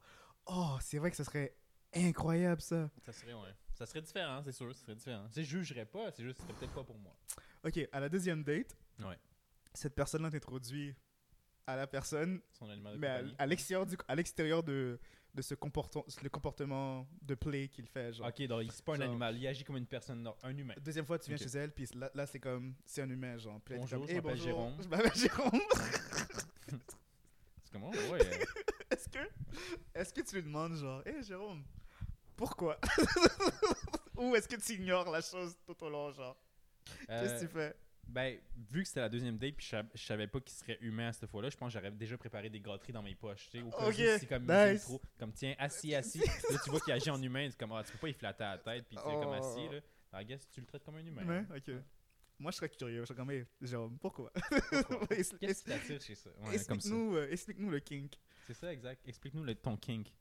Oh, c'est vrai que ce serait incroyable ça. Ça serait, ouais. Ça serait différent, c'est sûr, ça serait différent. Je jugerais pas, c'est juste, ce serait peut-être pas pour moi. Ok, à la deuxième date, Ouais. cette personne-là t'introduit à la personne, Son animal de mais à, compagnie. à l'extérieur du, à l'extérieur de, de ce comportement, le comportement de play qu'il fait. Genre. Ok, donc il- c'est pas un Genre- animal, il agit comme une personne, un humain. Deuxième fois, tu viens chez elle, puis là, là, c'est comme, c'est un humain, genre. Puis là, Bonjour, comme, je Hey, m'appelle bonjour, Jérôme. Je m'appelle Jérôme. C'est comment? Ouais. euh, est-ce que, est-ce que tu lui demandes, genre, hé Jérôme, pourquoi? Ou est-ce que tu ignores la chose tout au long, genre? Qu'est-ce que tu fais? Ben, vu que c'était la deuxième date, puis je, je savais pas qu'il serait humain à cette fois-là, je pense que j'aurais déjà préparé des gâteries dans mes poches, tu sais, au cas où Ok, c'est comme nice. trop, comme tiens, assis, assis. là, tu vois qu'il agit en humain, c'est comme, ah, tu peux pas y flatter la tête, puis tu sais, comme Oh. assis, là. Alors, I guess, tu le traites comme un humain. Hein. Ok. Moi, je serais curieux. Je serais comme, hey, Jérôme, pourquoi? Pourquoi? Qu'est-ce qui t'attire chez ça? Ouais, comme ça. Explique-nous euh, le kink. C'est ça, exact. Explique-nous ton kink.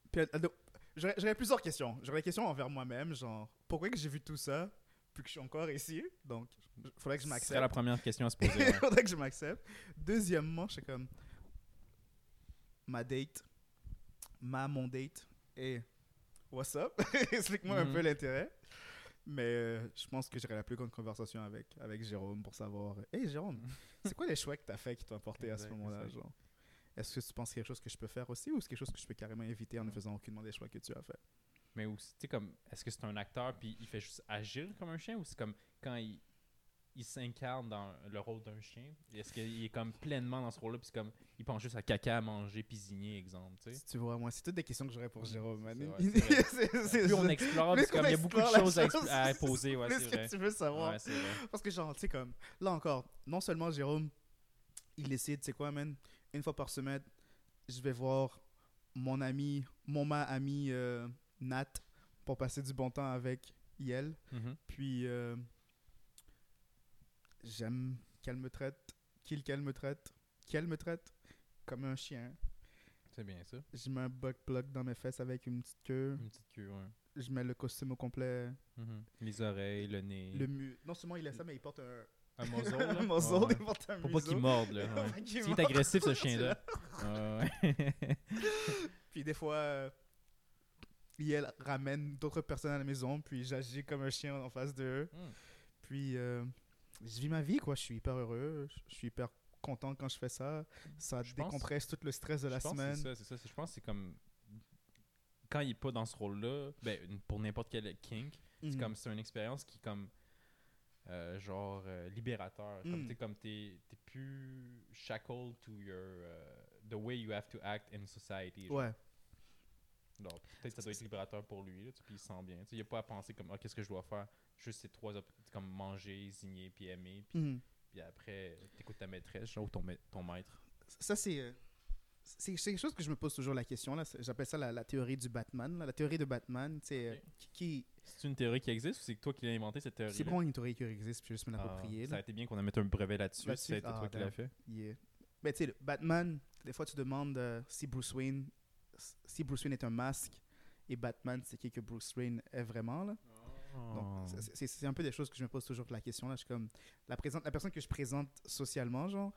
J'aurais plusieurs questions. J'aurais des questions envers moi-même, genre, pourquoi que j'ai vu tout ça, puis que je suis encore ici Donc, il faudrait que je m'accepte. la première question à se poser. Il faudrait que je m'accepte. Deuxièmement, je suis comme, ma date, ma, mon date, et what's up? Explique-moi un Mhm. peu l'intérêt. Mais euh, je pense que j'aurai la plus grande conversation avec, avec Jérôme pour savoir, hey Jérôme, c'est quoi les choix que tu as fait qui t'ont apporté à ce moment-là Est-ce que tu penses qu'il y a quelque chose que je peux faire aussi ou c'est quelque chose que je peux carrément éviter en ne faisant aucunement des choix que tu as fait? Mais aussi, tu sais, comme, est-ce que c'est un acteur puis il fait juste agir comme un chien ou c'est comme quand il, il s'incarne dans le rôle d'un chien Est-ce qu'il est comme pleinement dans ce rôle-là Puis c'est comme, il pense juste à caca, à manger, pisiner, exemple, tu sais? Tu vois, moi, c'est toutes des questions que j'aurais pour Jérôme, man. Plus on explore, plus qu'il qu'on y a beaucoup de choses à, chose, à poser, ouais, c'est que tu veux savoir. Ouais, c'est vrai. Parce que genre, tu sais, comme, là encore, non seulement Jérôme, il décide, tu sais quoi, man, une fois par semaine, je vais voir mon ami, mon ma ami euh, Nat pour passer du bon temps avec Yel. Mhm. Puis, euh, j'aime qu'elle me traite, qu'il qu'elle me traite, qu'elle me traite comme un chien. C'est bien ça. Je mets un buck plug dans mes fesses avec une petite queue. Une petite queue, ouais. Je mets le costume au complet. Mhm. Les oreilles, le nez. Le mu non seulement il a ça, mais il porte un, Un là. un muzzle, ouais. il porte un Pour pas qu'il morde, là. Ouais. S'il est agressif, ce chien-là. Ouais. Puis des fois, euh, elle ramène d'autres personnes à la maison, puis j'agis comme un chien en face d'eux. Hmm. Puis euh, je vis ma vie, quoi. Je suis hyper heureux, je suis hyper content quand je fais ça. Ça Je pense- décompresse tout le stress de la Je semaine. C'est ça, c'est ça. Je pense que c'est comme. Quand il est pas dans ce rôle-là, ben, pour n'importe quel kink, c'est Mhm. comme c'est une expérience qui est comme euh, genre euh, libérateur comme Mm. tu sais comme t'es t'es plus shackled to your euh, the way you have to act in society genre. Ouais, peut-être que ça doit être libérateur pour lui là, puis il se sent bien tu sais, il a pas à penser comme Ah, qu'est-ce que je dois faire? Juste ces trois op- comme manger signer puis aimer puis, Mhm. puis après t'écoutes ta maîtresse genre, ou ton, ma- ton maître ça c'est. euh, c'est c'est quelque chose que je me pose toujours la question. là. J'appelle ça la, la théorie du Batman. là. La théorie de Batman, c'est euh, Ok. qui, qui- c'est une théorie qui existe ou c'est toi qui l'as inventé cette théorie c'est bon une théorie qui existe, puis je vais juste me l'approprier. ça là. a été bien qu'on en mette un brevet là-dessus si ça a été Ah, toi qui l'as fait Yeah. Ben, tu sais, Batman, des fois, tu demandes euh, si Bruce Wayne, si Bruce Wayne est un masque et Batman, c'est qui que Bruce Wayne est vraiment, là. Oh. c'est- un peu des choses que je me pose toujours la question, là. Je suis comme, la, présente, la personne que je présente socialement, genre,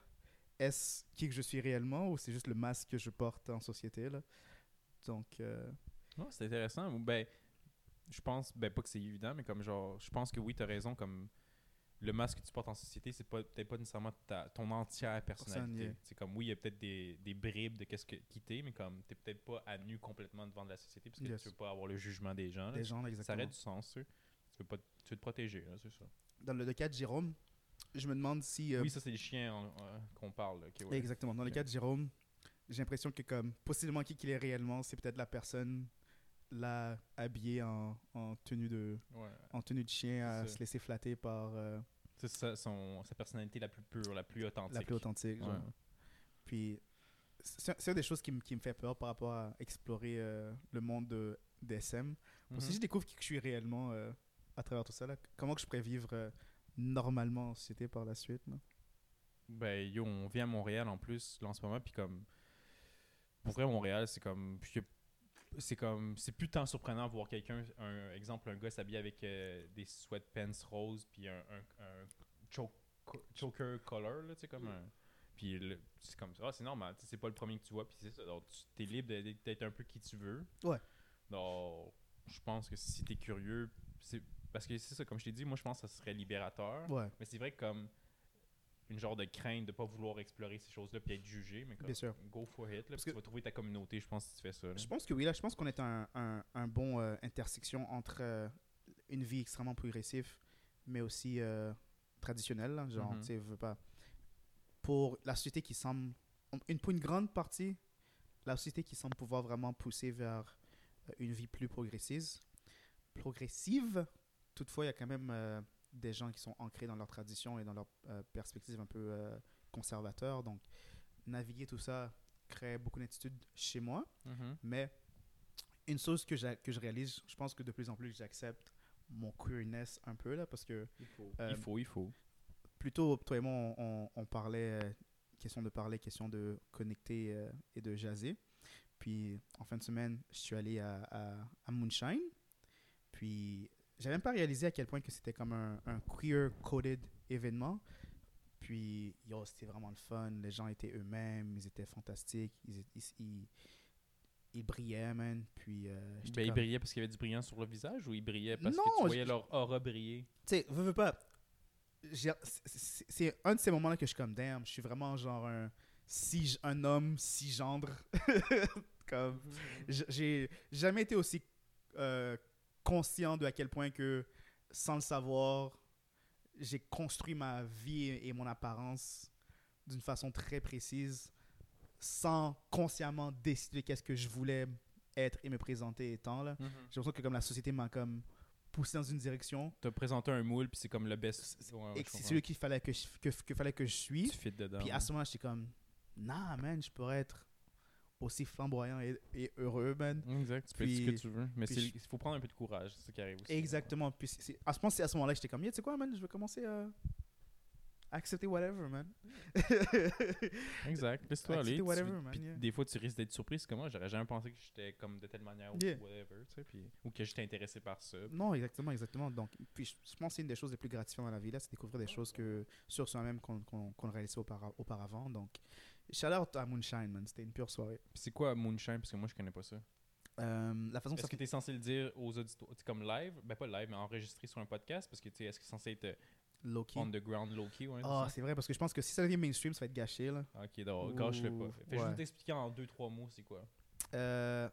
est-ce qui que je suis réellement ou c'est juste le masque que je porte en société, là? Donc, euh, c'est intéressant. Ben, je pense, ben pas que c'est évident, mais comme genre, je pense que oui, tu as raison, comme le masque que tu portes en société, c'est pas peut-être pas nécessairement ta, ton entière personnalité. C'est comme oui, il y a peut-être des, des bribes de qu'est-ce que qui t'es, mais comme t'es peut-être pas à nu complètement devant de la société parce que Yes. tu veux pas avoir le jugement des gens. là. les gens, ça exactement. aurait du sens, tu sais. Tu veux pas tu veux te protéger, c'est ça. Dans le, cas de Jérôme, je me demande si... euh, Oui, ça c'est les chiens en- euh, qu'on parle. ouais. Exactement. Dans le cas de Jérôme, j'ai l'impression que comme possiblement qui qu'il est réellement, c'est peut-être la personne là habillée en, en tenue de Ouais. en tenue de chien à se laisser flatter par euh, C'est ça, son, sa personnalité la plus pure, la plus authentique. la plus authentique. genre. Ouais. Puis c'est c'est une des choses qui, me- qui me fait peur par rapport à explorer euh, le monde de d'SM. Mhm. Si je découvre qui que je suis réellement euh, à travers tout ça, là, comment que je pourrais vivre euh, normalement en société par la suite là? Ben, yo, on vient à Montréal en plus, là, en ce moment, puis comme. Pour vrai, Montréal, c'est comme. C'est comme. C'est plus tant surprenant de voir quelqu'un, un exemple, un gars s'habiller avec euh, des sweatpants roses, puis un, un, un choke- choker color, là, tu sais, comme un. Puis c'est comme ça, ah, c'est normal, tu sais, c'est pas le premier que tu vois, puis c'est ça. Donc, tu es libre d'être un peu qui tu veux. Ouais. Donc, je pense que si t'es curieux, c'est. Parce que c'est ça, comme je t'ai dit, moi, je pense que ça serait libérateur. Ouais, Mais c'est vrai que comme une genre de crainte de pas vouloir explorer ces choses-là puis être jugé, mais comme Bien sûr. go for it, là, parce que- tu vas trouver ta communauté, je pense, si tu fais ça. là. Je pense que oui, là, je pense qu'on est un, un, un bon euh, intersection entre euh, une vie extrêmement progressive, mais aussi euh, traditionnelle, là, genre, Mhm. tu sais, veux pas. Pour la société qui semble, une, pour une grande partie, la société qui semble pouvoir vraiment pousser vers une vie plus progressive, progressive, toutefois, il y a quand même des gens qui sont ancrés dans leur tradition et dans leur euh, perspective un peu euh, conservateur, donc naviguer tout ça crée beaucoup d'inquiétude chez moi. Mhm. Mais une chose que, que je réalise, je pense que de plus en plus j'accepte mon queerness un peu là, parce que euh, il faut, il faut. plutôt toi et moi on, on- on parlait, euh, question de parler, question de connecter euh, et de jaser. Puis en fin de semaine, je suis allé à, à, à Moonshine. Puis j'avais même pas réalisé à quel point que c'était comme un, un queer-coded événement. Puis yo, c'était vraiment le fun. Les gens étaient eux-mêmes, ils étaient fantastiques, ils, ils, ils, ils brillaient, man. Puis euh, Ben, il comme- brillait parce qu'il y avait du brillant sur le visage ou il brillait parce Non, que tu je- voyais leur aura briller? Tu sais, veux, veux pas. c'est- un de ces moments-là que je suis comme, damn, je suis vraiment genre un, si, un homme cisgendre. comme, j- j'ai jamais été aussi euh, conscient de à quel point que, sans le savoir, j'ai construit ma vie et mon apparence d'une façon très précise sans consciemment décider qu'est-ce que je voulais être et me présenter étant là. Mhm. J'ai l'impression que comme la société m'a comme poussé dans une direction T'as présenté un moule, puis c'est comme le best. Ouais, ouais, et c'est celui qu'il fallait que je, que, que fallait que je suive. Tu fit dedans. Puis à ce moment, j'étais comme, nah, man, je pourrais être aussi flamboyant et, et heureux, man. Exact, tu peux dire ce que tu veux. Mais il faut prendre un peu de courage, c'est ça qui arrive aussi. Exactement. Puis c'est- à ce moment, c'est à ce moment-là que j'étais comme, yeah, tu sais quoi, man, je vais commencer à accepter whatever, man. Exact, laisse-toi aller. tu- whatever, man, yeah. Des fois, tu risques d'être surpris. C'est comme moi, j'aurais jamais pensé que j'étais comme de telle manière ou Yeah. whatever, tu sais. Puis, ou que j'étais intéressé par ça. Non, exactement, exactement. Donc, puis je, pense que c'est une des choses les plus gratifiantes dans la vie, là, c'est découvrir des choses que sur soi-même qu'on qu'on ne réalisait aupara- auparavant. Donc, shout out à Moonshine, man. C'était une pure soirée. Puis c'est quoi Moonshine? Parce que moi, je connais pas ça. Euh, la façon que Est-ce ça que tu es censé le dire aux sais, comme live? Ben, pas live, mais enregistré sur un podcast? Parce que tu sais, est-ce que c'est censé être euh, low-key. underground, low-key ouais, Ah, c'est vrai, parce que je pense que si ça devient mainstream, ça va être gâché, là. Ok, donc, gâche-le pas. Ouh, Fais juste ouais. t'expliquer en deux, trois mots, c'est quoi? Euh,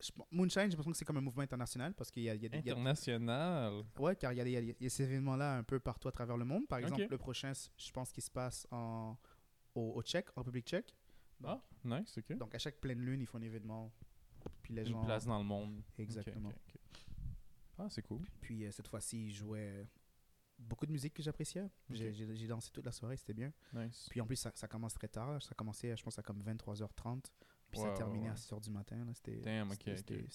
je- Moonshine, j'ai l'impression que c'est comme un mouvement international parce qu'il y a, il y a des- il y a- International. Ouais, car il y a, il y ces événements-là un peu partout à travers le monde. Par exemple, le prochain, je pense qu'il se passe en, au, au Tchèque, en République tchèque. Ah, nice, ok. Donc, à chaque pleine lune, ils font un événement. Puis les Une gens. place dans le monde. Exactement. Ah, c'est cool. Puis euh, cette fois-ci, ils jouaient beaucoup de musique que j'appréciais. J'ai- dansé toute la soirée, c'était bien. Nice. Puis en plus, ça, ça commence très tard. Ça a commencé, je pense, à comme 23h30. Puis ça Ouais, a terminé ouais, à ouais. 6h du matin. C'était.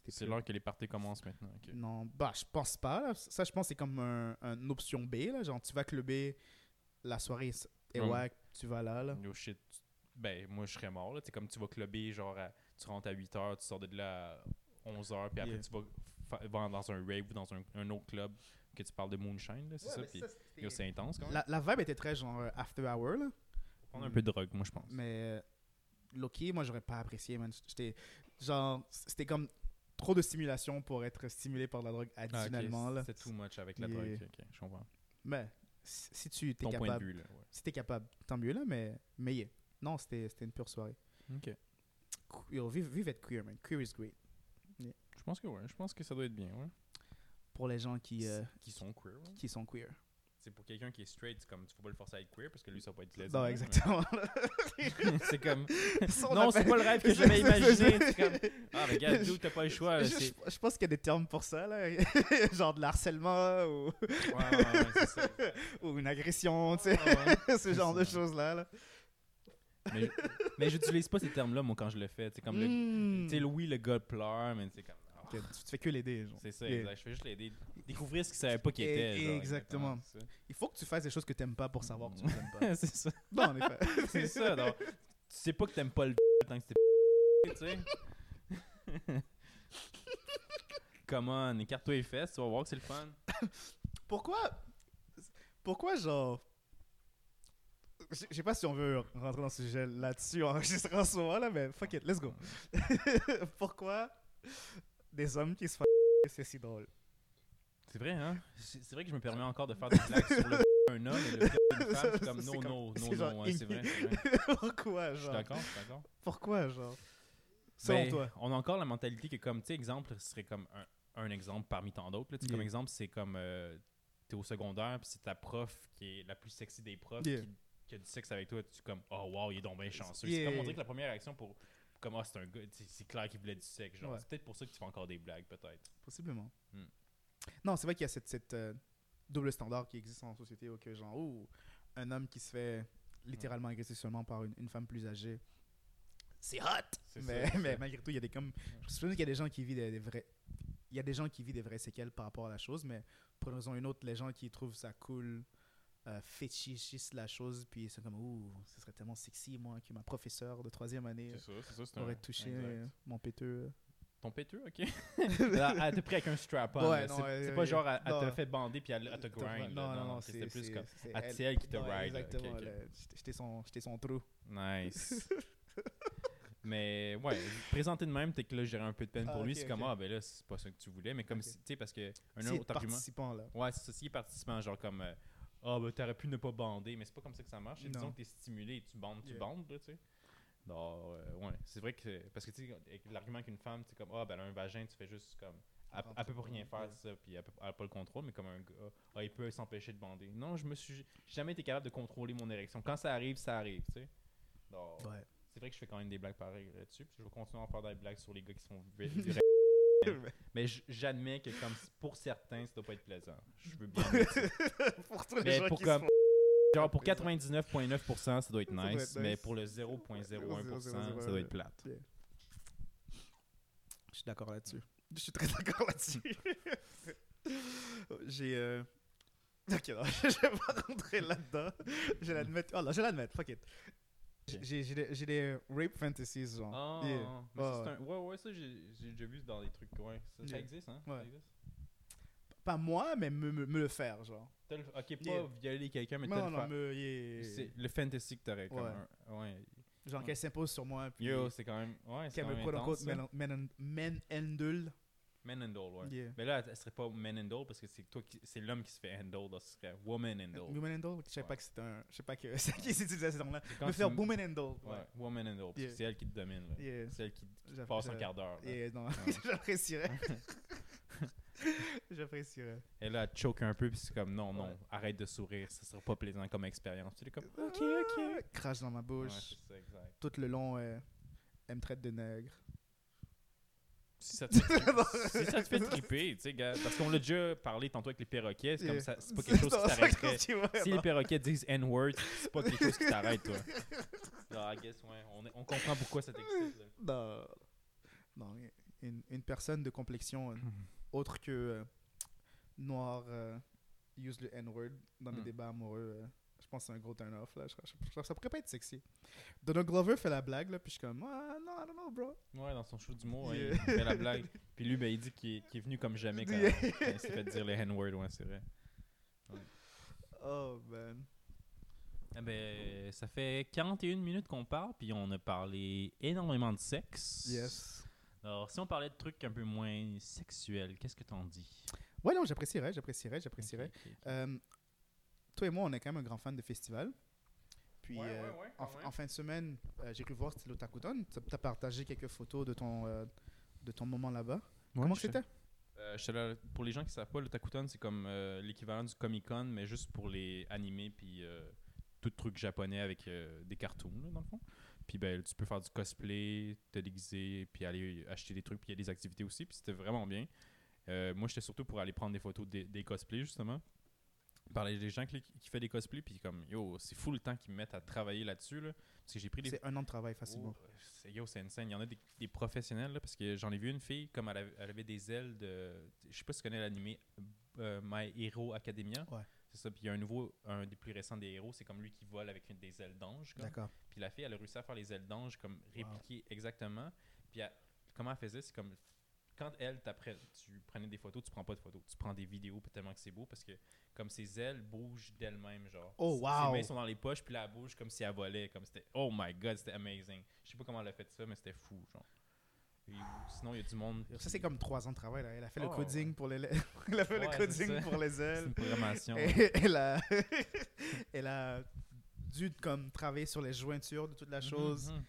C'est l'heure que les parties commencent maintenant. Non, bah, je pense pas. là. Ça, je pense c'est comme un, une option B. Là. Genre, tu vas clubber, la soirée est wack, tu vas là. là. Yo shit. Ben, moi, je serais mort. là. Tu sais, comme tu vas clubber, genre, à- tu rentres à 8h, tu sors de là à 11h, puis après, Yeah. tu vas, dans un rave ou dans un, un autre club que tu parles de moonshine, là, c'est ça? Puis, c'est intense quand même. La, la vibe était très genre euh, after hour. Là. Prendre un peu de drogue, moi, je pense. Mais euh, Loki, moi, j'aurais pas apprécié, man. J'étais. Genre, c'était comme trop de stimulation pour être stimulé par la drogue Ah, additionnellement. là. C'est too much avec la Yeah. drogue. ok, ok, je comprends. Mais si tu es Ton point de capable, vue, là. Ouais. si t'es capable, tant mieux là, mais, mais yeah. Non, c'était une pure soirée. Ok. Yo, vive, vive être queer, man. Queer is great. Je pense que ouais. Je pense que ça doit être bien, ouais. Pour les gens qui, euh, Qui sont queer, ouais. qui sont queer. C'est pour quelqu'un qui est straight, c'est comme tu faut pas le forcer à être queer parce que lui ça va pas être lesbien. Non, mais- exactement. c'est comme non, c'est pas le rêve que j'avais imaginé. comme ah mais gars, t'as pas le choix. là, je, c'est- je- je pense qu'il y a des termes pour ça, là. genre de l'harcèlement ou, Ouais, ouais, ouais, c'est ça. ou une agression, tu sais. Ouais, ouais. ce genre ça. de choses-là. Là. Mais, mais j'utilise pas ces termes-là moi quand je le fais. C'est comme le, Mm. tu sais, oui le gars pleure, mais c'est comme tu tu fais que l'aider. genre. c'est ça. Exact. Je fais juste l'aider découvrir ce qu'il savait pas qu'il Et- était. genre, exactement. Il faut que tu fasses des choses que t'aimes pas pour savoir que tu n'aimes pas. c'est ça. non, en effet. C'est ça. donc, tu sais pas que t'aimes pas le tant que c'était tu sais. Come on, écarte-toi les fesses, tu vas voir que c'est le fun. Pourquoi Pourquoi, genre. Je sais pas si on veut rentrer dans ce sujet là-dessus en ce moment, là, mais fuck it, let's go. Pourquoi des hommes qui se font c'est si drôle C'est vrai, hein? C'est vrai que je me permets encore de faire des blagues sur le d'un homme et le d'une femme. Comme non, non, non, genre non, c'est vrai. c'est vrai. Pourquoi, Je suis genre? d'accord, je suis d'accord. Pourquoi, genre? Selon Ben, toi. On a encore la mentalité que, comme, tu sais, exemple, ce serait comme un, un exemple parmi tant d'autres. sais, Comme Yeah. exemple, c'est comme, euh, t'es au secondaire, puis c'est ta prof qui est la plus sexy des profs Yeah. qui, qui a du sexe avec toi. Tu es comme, oh wow, il est donc bien chanceux. Yeah. C'est comme, on dirait que la première réaction pour, comme, ah, c'est un gars, c'est clair qu'il voulait du sexe. Genre, Ouais. c'est peut-être pour ça que tu fais encore des blagues, peut-être. Possiblement. Hmm. Non, c'est vrai qu'il y a cette, cette, euh, double standard qui existe en société où que genre, oh, un homme qui se fait littéralement agresser seulement par une, une femme plus âgée, c'est hot. Mais, ça, malgré tout, il y a des comme, je sûr qu'il y a des gens qui vivent des, des vrais, il y a des gens qui vivent des vraies séquelles par rapport à la chose, mais pour une raison ou une autre, les gens qui trouvent ça cool euh, fétichisent la chose, puis c'est comme, ouh, ce serait tellement sexy, moi, que ma professeure de troisième année C'est ça, c'est ça. c'est aurait un- touché exact. euh, mon péteux. Ton péteux, ok. elle a- elle t'a pris avec un strap-on. Ouais, c'est pas genre, elle, elle t'a fait bander puis elle, elle t'a grind. Non, là. non, non, c'est plus c'est- comme. c'est elle, elle- c'est elle qui te non, ride. Exactement, ok. là, j'étais- son, j'étais son trou. Nice. mais ouais, présenté de même, t'es que là, j'aurais un peu de peine pour Ah, lui. c'est comme, ah ben là, c'est pas ça que tu voulais. Mais comme Ok. si, tu sais, parce que un C'est autre argument. participant, là. Ouais, c'est ça, si participant, genre comme, euh, ah ben t'aurais pu ne pas bander, mais c'est pas comme ça que ça marche. Disons que t'es stimulé et tu bandes, tu Yeah. bandes, là, tu sais. Non, euh, ouais, c'est vrai que. Parce que, tu sais, l'argument qu'une femme, c'est comme, ah ben elle a un vagin, tu fais juste comme Elle, elle peut pas rien faire, c'est ça, puis elle, peut, elle a pas le contrôle, mais comme un gars, ah, il peut s'empêcher de bander. Non, je me suis jamais été capable de contrôler mon érection. Quand ça arrive, ça arrive, tu sais. Donc, Ouais. C'est vrai que je fais quand même des blagues pareilles là-dessus, puis je vais continuer à faire des blagues sur les gars qui sont Mais j'admets que comme pour certains, ça doit pas être plaisant. Je veux bien. pour tous les Mais gens pour qui comme- Genre pour 99.9%, ça doit être nice, être mais pour le 0.01%, ça doit être plate. Je suis d'accord là-dessus. Je suis très d'accord là-dessus. J'ai. euh, Ok, non, je vais pas rentrer là-dedans. Je vais l'admettre. Oh non, je vais l'admettre, fuck it. J'ai des, rape fantasies, genre. Ah, Yeah. mais ça, Ouais, un- ouais, ouais, ça j'ai déjà vu dans des trucs. Ouais, ça, existe, hein? Ouais. Ça existe? Pas moi, mais me, me, me le faire, genre. Le- Ok, pas Yeah. violer quelqu'un, mais Non, le non, me. C'est le fantasy que t'aurais comme Ouais. un- Ouais. Genre qu'elle s'impose sur moi. Puis Yo, c'est quand même. Ouais, c'est qu'elle quand me même quote ça. men, men, men handle. Man handle, ouais. Yeah. Mais là, elle serait pas man handle parce que c'est toi qui, c'est l'homme qui se fait handle, là, ce serait woman handle. Woman handle, je Ouais. pas que c'était un. Je sais pas que c'est qui utilisait ce nom-là. Quand Me faire woman handle. Ouais, woman handle. parce que. C'est elle qui te domine, là. C'est elle qui passe un quart d'heure. Yeah, non, Ouais. j'apprécierais. J'apprécierais. Et là, elle un peu, puis c'est comme non, non, Ouais. arrête de sourire, ça sera pas plaisant comme expérience. Tu es comme ok, Ah, ok. Crache dans ma Ouais, bouche. c'est ça, exact. Tout le long, euh, elle me traite de nègre. Si ça te fait, si ça te fait triper, tu sais, gars, parce qu'on l'a déjà parlé tantôt avec les perroquets, c'est comme Yeah. ça, c'est pas quelque chose qui Non, t'arrêterait. Si non. les perroquets disent N-word, c'est pas quelque chose qui t'arrête, toi. Genre, I guess, ouais, on, est- on comprend pourquoi ça t'excite, là. Non. Non, une, une personne de complexion euh, autre que euh, noir euh, use le N-word dans les Hmm. débats amoureux. Je pense que c'est un gros turn-off. là. Je, je- je- ça pourrait pas être sexy. Donald Glover fait la blague, là, puis je suis comme, ah non, I don't know, bro. Ouais, dans son show d'humour, hein, Yeah. il fait la blague. Puis lui, ben, il dit qu'il est, venu comme jamais quand, Yeah. quand il s'est fait dire les N-word, ouais, c'est vrai. Oh, man. Eh ben, ça fait 41 minutes qu'on parle, puis on a parlé énormément de sexe. Yes. Alors, si on parlait de trucs un peu moins sexuels, qu'est-ce que t'en dis? Ouais, non, j'apprécierais, j'apprécierais, j'apprécierais. Euh, toi et moi, on est quand même un grand fan de festivals. Puis, Ouais, euh, ouais, ouais, en, fin de semaine, euh, j'ai cru voir c'était l'Otakuton. Tu as partagé quelques photos de ton, euh, de ton moment là-bas. Comment c'était? Euh, pour les gens qui savent pas, le Takuton, c'est comme euh, l'équivalent du Comic Con, mais juste pour les animés puis euh, tout truc japonais avec euh, des cartoons, là, dans le fond. Puis ben, tu peux faire du cosplay, te déguiser, puis aller acheter des trucs, puis il y a des activités aussi, puis c'était vraiment bien. Euh, moi, j'étais surtout pour aller prendre des photos des, des cosplays, justement. Parler des gens qui, qui font des cosplays, puis comme, yo, c'est fou le temps qu'ils me mettent à travailler là-dessus, là. Parce que j'ai pris des C'est un an de travail facilement. Oh, c'est- yo, c'est insane. Il y en a des, des professionnels, là, parce que j'en ai vu une fille, comme elle avait, elle avait des ailes de. Je sais pas si tu connais l'animé euh, My Hero Academia. Ouais. C'est ça. Puis il y a un nouveau, un des plus récents des héros, c'est comme lui qui vole avec une, des ailes d'ange. D'accord. Puis la fille, elle a réussi à faire les ailes d'ange, comme répliquer exactement. Puis elle- comment elle faisait, c'est comme. Quand elle, tu prenais des photos, tu prends pas de photos. Tu prends des vidéos tellement que c'est beau parce que comme ses ailes bougent d'elles-mêmes, genre. Oh, wow. Ses mains sont dans les poches, puis là, elle bouge comme si elle volait. Comme c'était. Oh my god, c'était amazing. Je sais pas comment elle a fait ça, mais c'était fou, genre. Et sinon, il y a du monde. Ça, c'est comme trois ans de travail. Là. Elle a fait le Oh, coding ouais. pour les. Elle a fait Ouais, le coding pour les C'est ailes. une programmation. Et elle a, elle a dû comme travailler sur les jointures de toute la chose, Mhm, mhm.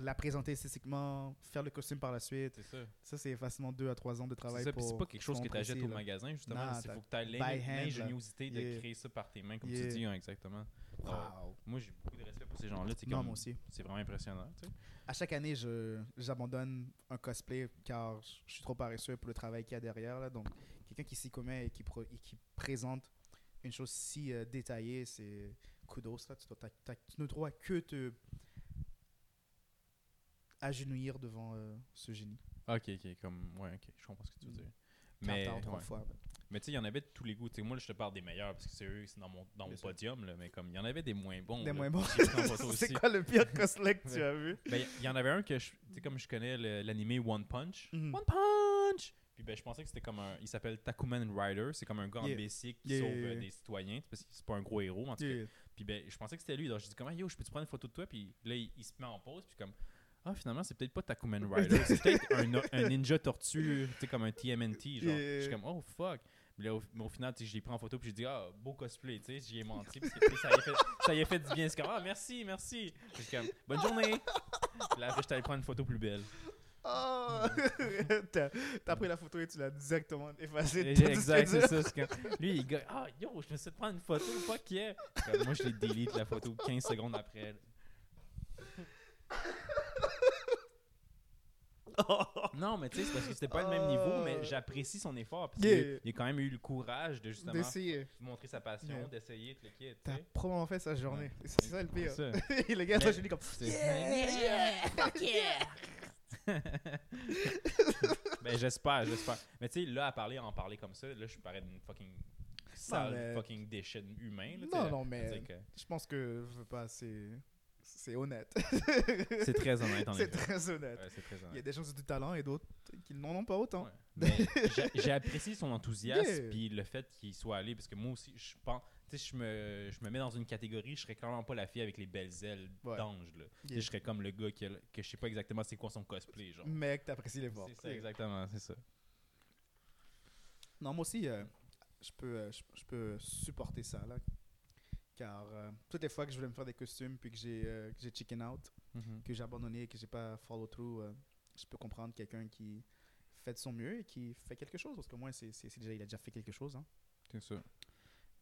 La présenter esthétiquement, faire le costume par la suite. C'est ça. Ça, c'est facilement deux à trois ans de travail c'est pas quelque chose que tu achètes au magasin, justement. Il faut que tu aies l'ingéniosité de Yeah. créer ça par tes mains, comme Yeah. tu dis, hein, exactement. Wow. Moi, j'ai beaucoup de respect pour ces gens-là. C'est Non, comme- moi aussi. C'est vraiment impressionnant. tu sais. À chaque année, j'abandonne un cosplay car je suis trop paresseux pour le travail qu'il y a derrière. Là. Donc, quelqu'un qui s'y commet et qui, pro- et qui présente une chose si euh, détaillée, c'est kudos. Là. Tu, dois, tu ne dois que te agenouillir devant euh, ce génie. Ok, ok, comme. Ouais, ok, je comprends ce que tu veux dire. Mais, Tartare trois ouais. fois. mais tu sais, il y en avait de tous les goûts. Tu sais, moi, je te parle des meilleurs parce que c'est eux, c'est dans mon, dans mon podium, là, mais comme il y en avait des moins bons. Des là, moins bons. c'est quoi le pire cosplay que tu as vu? Ben, il y en avait un que, je- tu sais, comme je connais l'animé One Punch. Mhm. One Punch! Puis ben, je pensais que c'était comme un. Il s'appelle Takuman Rider. C'est comme un gars Yeah. qui Yeah, sauve euh, des citoyens. Parce que c'est pas un gros héros, en tout cas. Puis ben, je pensais que c'était lui. Alors je dis comment yo, je peux te prendre une photo de toi? Puis là, il, il se met en pause. Puis comme ah finalement c'est peut-être pas Takuman Rider, c'est peut-être un, un ninja tortue, tu sais comme un TMNT. Genre, je suis comme oh fuck. Mais là, au, mais au final, tu sais, je l'ai pris en photo puis j'ai dit ah beau cosplay, tu sais, j'y ai menti. Parce que, ça y a fait, ça y a fait du bien. C'est comme ah merci merci. Je suis comme bonne journée. Puis là je allé prendre une photo plus belle. Oh! T'as pris la photo et tu l'as directement effacée. de Exact, c'est ça. quand- Lui, il gars, ah yo, je me suis fait prendre une photo, fuck yeah. Comme moi, je l'ai delete la photo 15 secondes après. Non, mais tu sais, c'est parce que c'était pas le même niveau, mais j'apprécie son effort. Parce Yeah. qu'il il a quand même eu le courage de justement D'essayer. montrer sa passion, Yeah. d'essayer de le kit. T'as probablement fait sa journée. C'est ça le pire. Ça. et le gars, Mais- ça, je lui dis comme. Yeah! fuck yeah! ben j'espère, j'espère. Mais tu sais, là, à parler, en parler comme ça, là, je parais d'une fucking sale mais- fucking déchet humain. Là, Non, non, à mais que je pense que je veux pas, c'est. C'est honnête. C'est très honnête, en C'est très honnête. Ouais, c'est très Il y a honnête. des gens qui ont du talent et d'autres qui n'en ont pas autant. Ouais. Mais j'ai- apprécié son enthousiasme Yeah. puis le fait qu'il soit allé parce que moi aussi je pense tu sais je me je me mets dans une catégorie je serais clairement pas la fille avec les belles ailes Ouais. d'ange là. Yeah. Je serais comme le gars qui a que je sais pas exactement c'est quoi son cosplay genre. Mec, t'apprécies l'effort. C'est ça exactement, c'est ça. Non, moi aussi, euh, je, peux, euh, je peux supporter ça, là. Car euh, toutes les fois que je voulais me faire des costumes puis que j'ai euh, j'ai chicken out, Mhm. que j'ai abandonné, que j'ai pas follow through, euh, je peux comprendre quelqu'un qui fait de son mieux et qui fait quelque chose. Parce que moi, c'est déjà, il a déjà fait quelque chose. hein. C'est ça.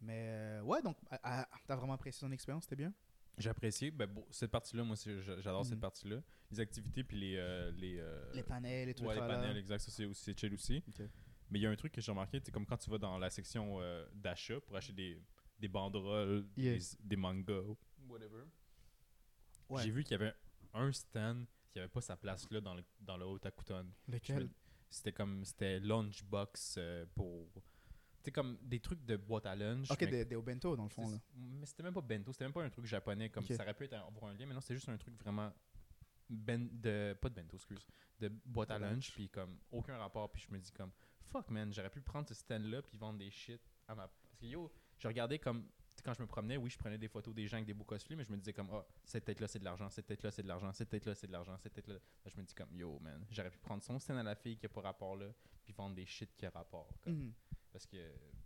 Mais euh, ouais, donc, t'as vraiment apprécié ton expérience, c'était bien? J'ai apprécié ben, bon, cette partie-là moi j'adore Mhm. cette partie-là, les activités puis les euh, les euh, les panels et tout ouais, le les panels exact ça c'est chill aussi. Mais il y a un truc que j'ai remarqué, c'est comme quand tu vas dans la section euh, d'achat pour acheter des, des banderoles, Yeah. des, des mangas, whatever. Ouais. J'ai vu qu'il y avait un stand qui avait pas sa place là dans le, dans le Otakuton. Lequel? C'était comme, c'était lunchbox euh, pour. Tu sais, comme des trucs de boîte à lunch. Ok, des, des bento dans le fond. Là. Mais c'était même pas bento, c'était même pas un truc japonais. Comme ça aurait pu être un- avoir un lien, mais non, c'était juste un truc vraiment. Ben, de, pas de bento, excuse. De boîte à lunch, lunch. puis comme aucun rapport. Puis je me dis comme, fuck man, j'aurais pu prendre ce stand-là, puis vendre des shit à ma. Parce que yo, je regardais comme. Quand je me promenais, oui, je prenais des photos des gens avec des beaux cosplays, mais je me disais comme, ah, cette tête-là, c'est de l'argent, cette tête-là, c'est de l'argent, cette tête-là, c'est de l'argent, cette tête-là. Là, je me dis comme, yo, man, j'aurais pu prendre son stand à la fille qui a pas rapport là, puis vendre des shit qui a rapport. comme. Mhm. Parce que,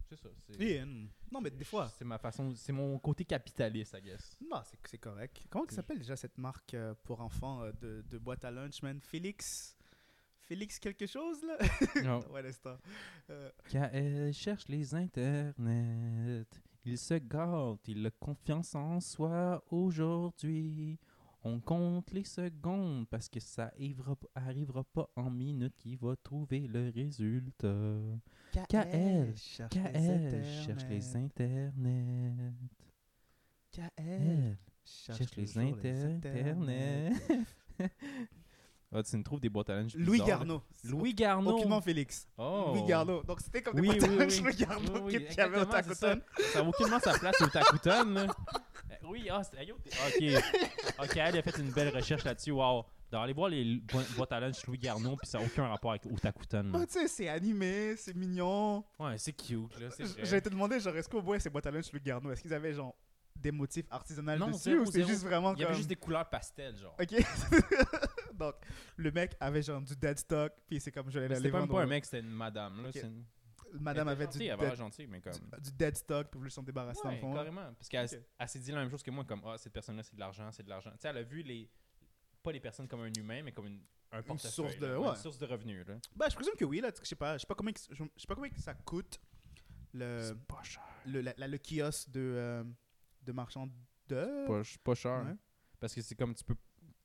c'est ça. c'est- Yeah, mm. Non, mais des fois. c'est ma façon, c'est mon côté capitaliste, I guess. Non, c'est c'est correct. Comment Que s'appelle déjà cette marque euh, pour enfants euh, de, de boîte à lunch, man? Félix? Félix quelque chose, là? Non. ouais, l'instant. Euh, cherche les internets. Il se gâte, il a confiance en soi aujourd'hui. On compte les secondes parce que ça arrivera, arrivera pas en minutes qu'il va trouver le résultat. KL, cherche KL cherche les internets. KL cherche les internets. Ah, tu me trouves des boîtes à lunch Louis bizarres. Garneau. Louis Garneau. Aucunement Félix. Oh. Louis Garneau. Donc c'était comme Oui, des boîtes oui, à lunch oui. Louis Garneau Oui, oui, qui, qui avait au ça. N'a aucunement sa place au Takuton. Euh, Oui, ah, c'est- aïe, ok. Ok, elle a fait une belle recherche là-dessus. Wow. D'aller voir les bo- boîtes à lunch Louis Garneau, puis ça n'a aucun rapport avec Otakuton. Bah, tu sais, c'est animé, c'est mignon. Ouais, c'est cute, là. C'est J'ai vrai. été demandé, genre, est-ce qu'au bois, ces boîtes à lunch Louis Garneau, est-ce qu'ils avaient, genre, des motifs artisanaux Non, dessus ou c'est juste vraiment Il y avait juste des couleurs pastel, genre. Ok. Donc, le mec avait genre du dead stock, puis c'est comme je l'ai C'était même pas un mec, c'était une madame, là. Une- Madame Elle avait du elle dead, gentille, mais comme. du, du dead stock, puis voulu s'en débarrasser dans le fond. carrément. Parce qu'elle Ok. elle s'est dit la même chose que moi, comme, ah, cette personne-là, c'est de l'argent, c'est de l'argent. Tu sais, elle a vu les. Pas les personnes comme un humain, mais comme une, un portefeuille. source de- là, ouais. Une source de revenus, là. Bah, je présume que oui, là. Je sais pas, je sais pas combien, je sais pas combien que ça coûte le, pas cher. le, la- la- le kiosque de, euh, de marchand de. Pas, pas cher. Ouais. Parce que c'est comme tu peux.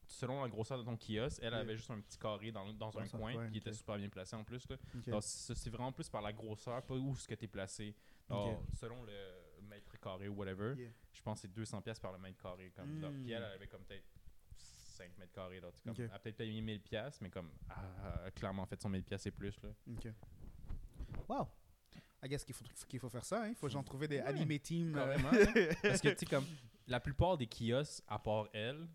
Selon la grosseur de ton kiosque, elle avait juste un petit carré dans, dans un coin, qui était super bien placé en plus. Là. Donc, c'est vraiment plus par la grosseur, pas où ce que tu es placé. Donc. Selon le mètre carré ou whatever, Yeah. je pense que c'est 200$ pièces par le mètre carré. Comme, Mm. puis elle, elle avait comme peut-être 5 mètres carrés. donc, comme. Elle a peut-être payé 1000$, pièces, mais comme, clairement fait son 1000$ pièces et plus. Là. Ok. Wow. I guess qu'il faut, qu'il faut faire ça, hein. Il faut genre trouver des Ouais, anime teams. euh, Carrément. hein. Parce que, tu sais, comme la plupart des kiosques, à part elle,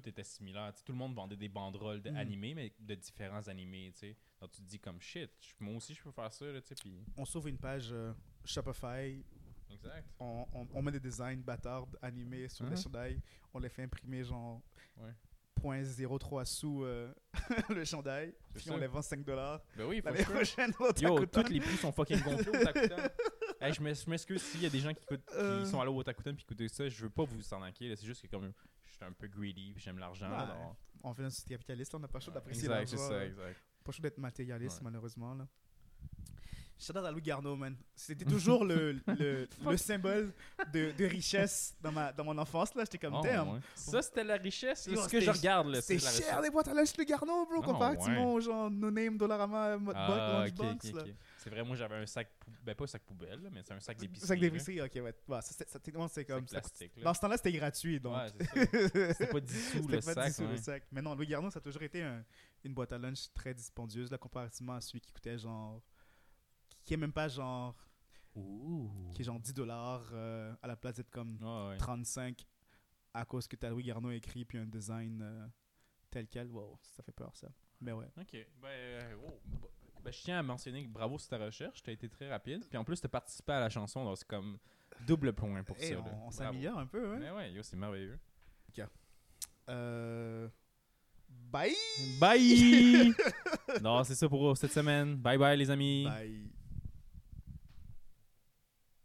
tout était similaire. Tout le monde vendait des banderoles de Mhm. animés, mais de différents animés, tu sais. Donc, tu te dis comme shit, moi aussi, je peux faire ça, là. Puis, on s'ouvre une page euh, Shopify, exact. on, on, on met des designs bâtards animés sur les Mhm. chandails, on les fait imprimer genre Ouais. 0.03 sous euh, le chandail, puis ça. on les vend 5 dollars. Ben oui, faut L'année prochaine, Yo, tous les prix sont fucking gonflés au. Hey, je m'ex- je m'excuse s'il y a des gens qui, écoutent, Euh. qui sont allés au Otakuton puis qui écoutent ça. Je veux pas vous en inquiéter. C'est juste que comme je suis un peu greedy j'aime l'argent. Ouais. donc- On fait un site capitaliste, on n'a pas chaud d'apprécier Exact, c'est ça, exact. Pas chaud d'être matérialiste, Ouais. malheureusement. Là. Shout out à Louis Garneau, man. C'était toujours le, le, le symbole de, de richesse dans, ma, dans mon enfance. là. J'étais comme, Oh, damn. ouais. Ça, c'était la richesse. Yo, ce que je regarde, là, C'est c'est la cher les boîtes à lunch Louis Garneau, bro, Ah, comparativement au genre No Name, Dollarama, Modbox, Ah, ok, Lunchbox. ok, là. ok. C'est vrai, moi j'avais un sac, pou- ben pas un sac poubelle, là, mais c'est un sac d'épicerie. Sac d'épicerie, ok, ouais. Ça, techniquement, c'est comme ça. Dans ce temps-là, c'était gratuit, donc. Ouais. C'était pas 10 sous le pas sac. 10 sous le sac. Mais non, Louis Garneau, ça a toujours été un- une boîte à lunch très dispendieuse, là, comparativement à celui qui coûtait genre. qui est même pas genre. Ouh. qui est genre 10 dollars à la place d'être comme Ouais, ouais. 35 à cause que t'as Louis Garneau écrit puis un design euh, tel quel. Wow, ça fait peur ça. Mais ouais. Ok. Ben, euh, oh, ben, je tiens à mentionner que bravo sur ta recherche. T'as été très rapide. Puis en plus, t'as participé à la chanson. Donc c'est comme double point pour Hey, ça. là. on s'améliore un peu, hein? Mais ouais, yo, c'est merveilleux. Euh... Bye! Bye! non, c'est ça pour cette semaine. Bye bye, les amis. Bye!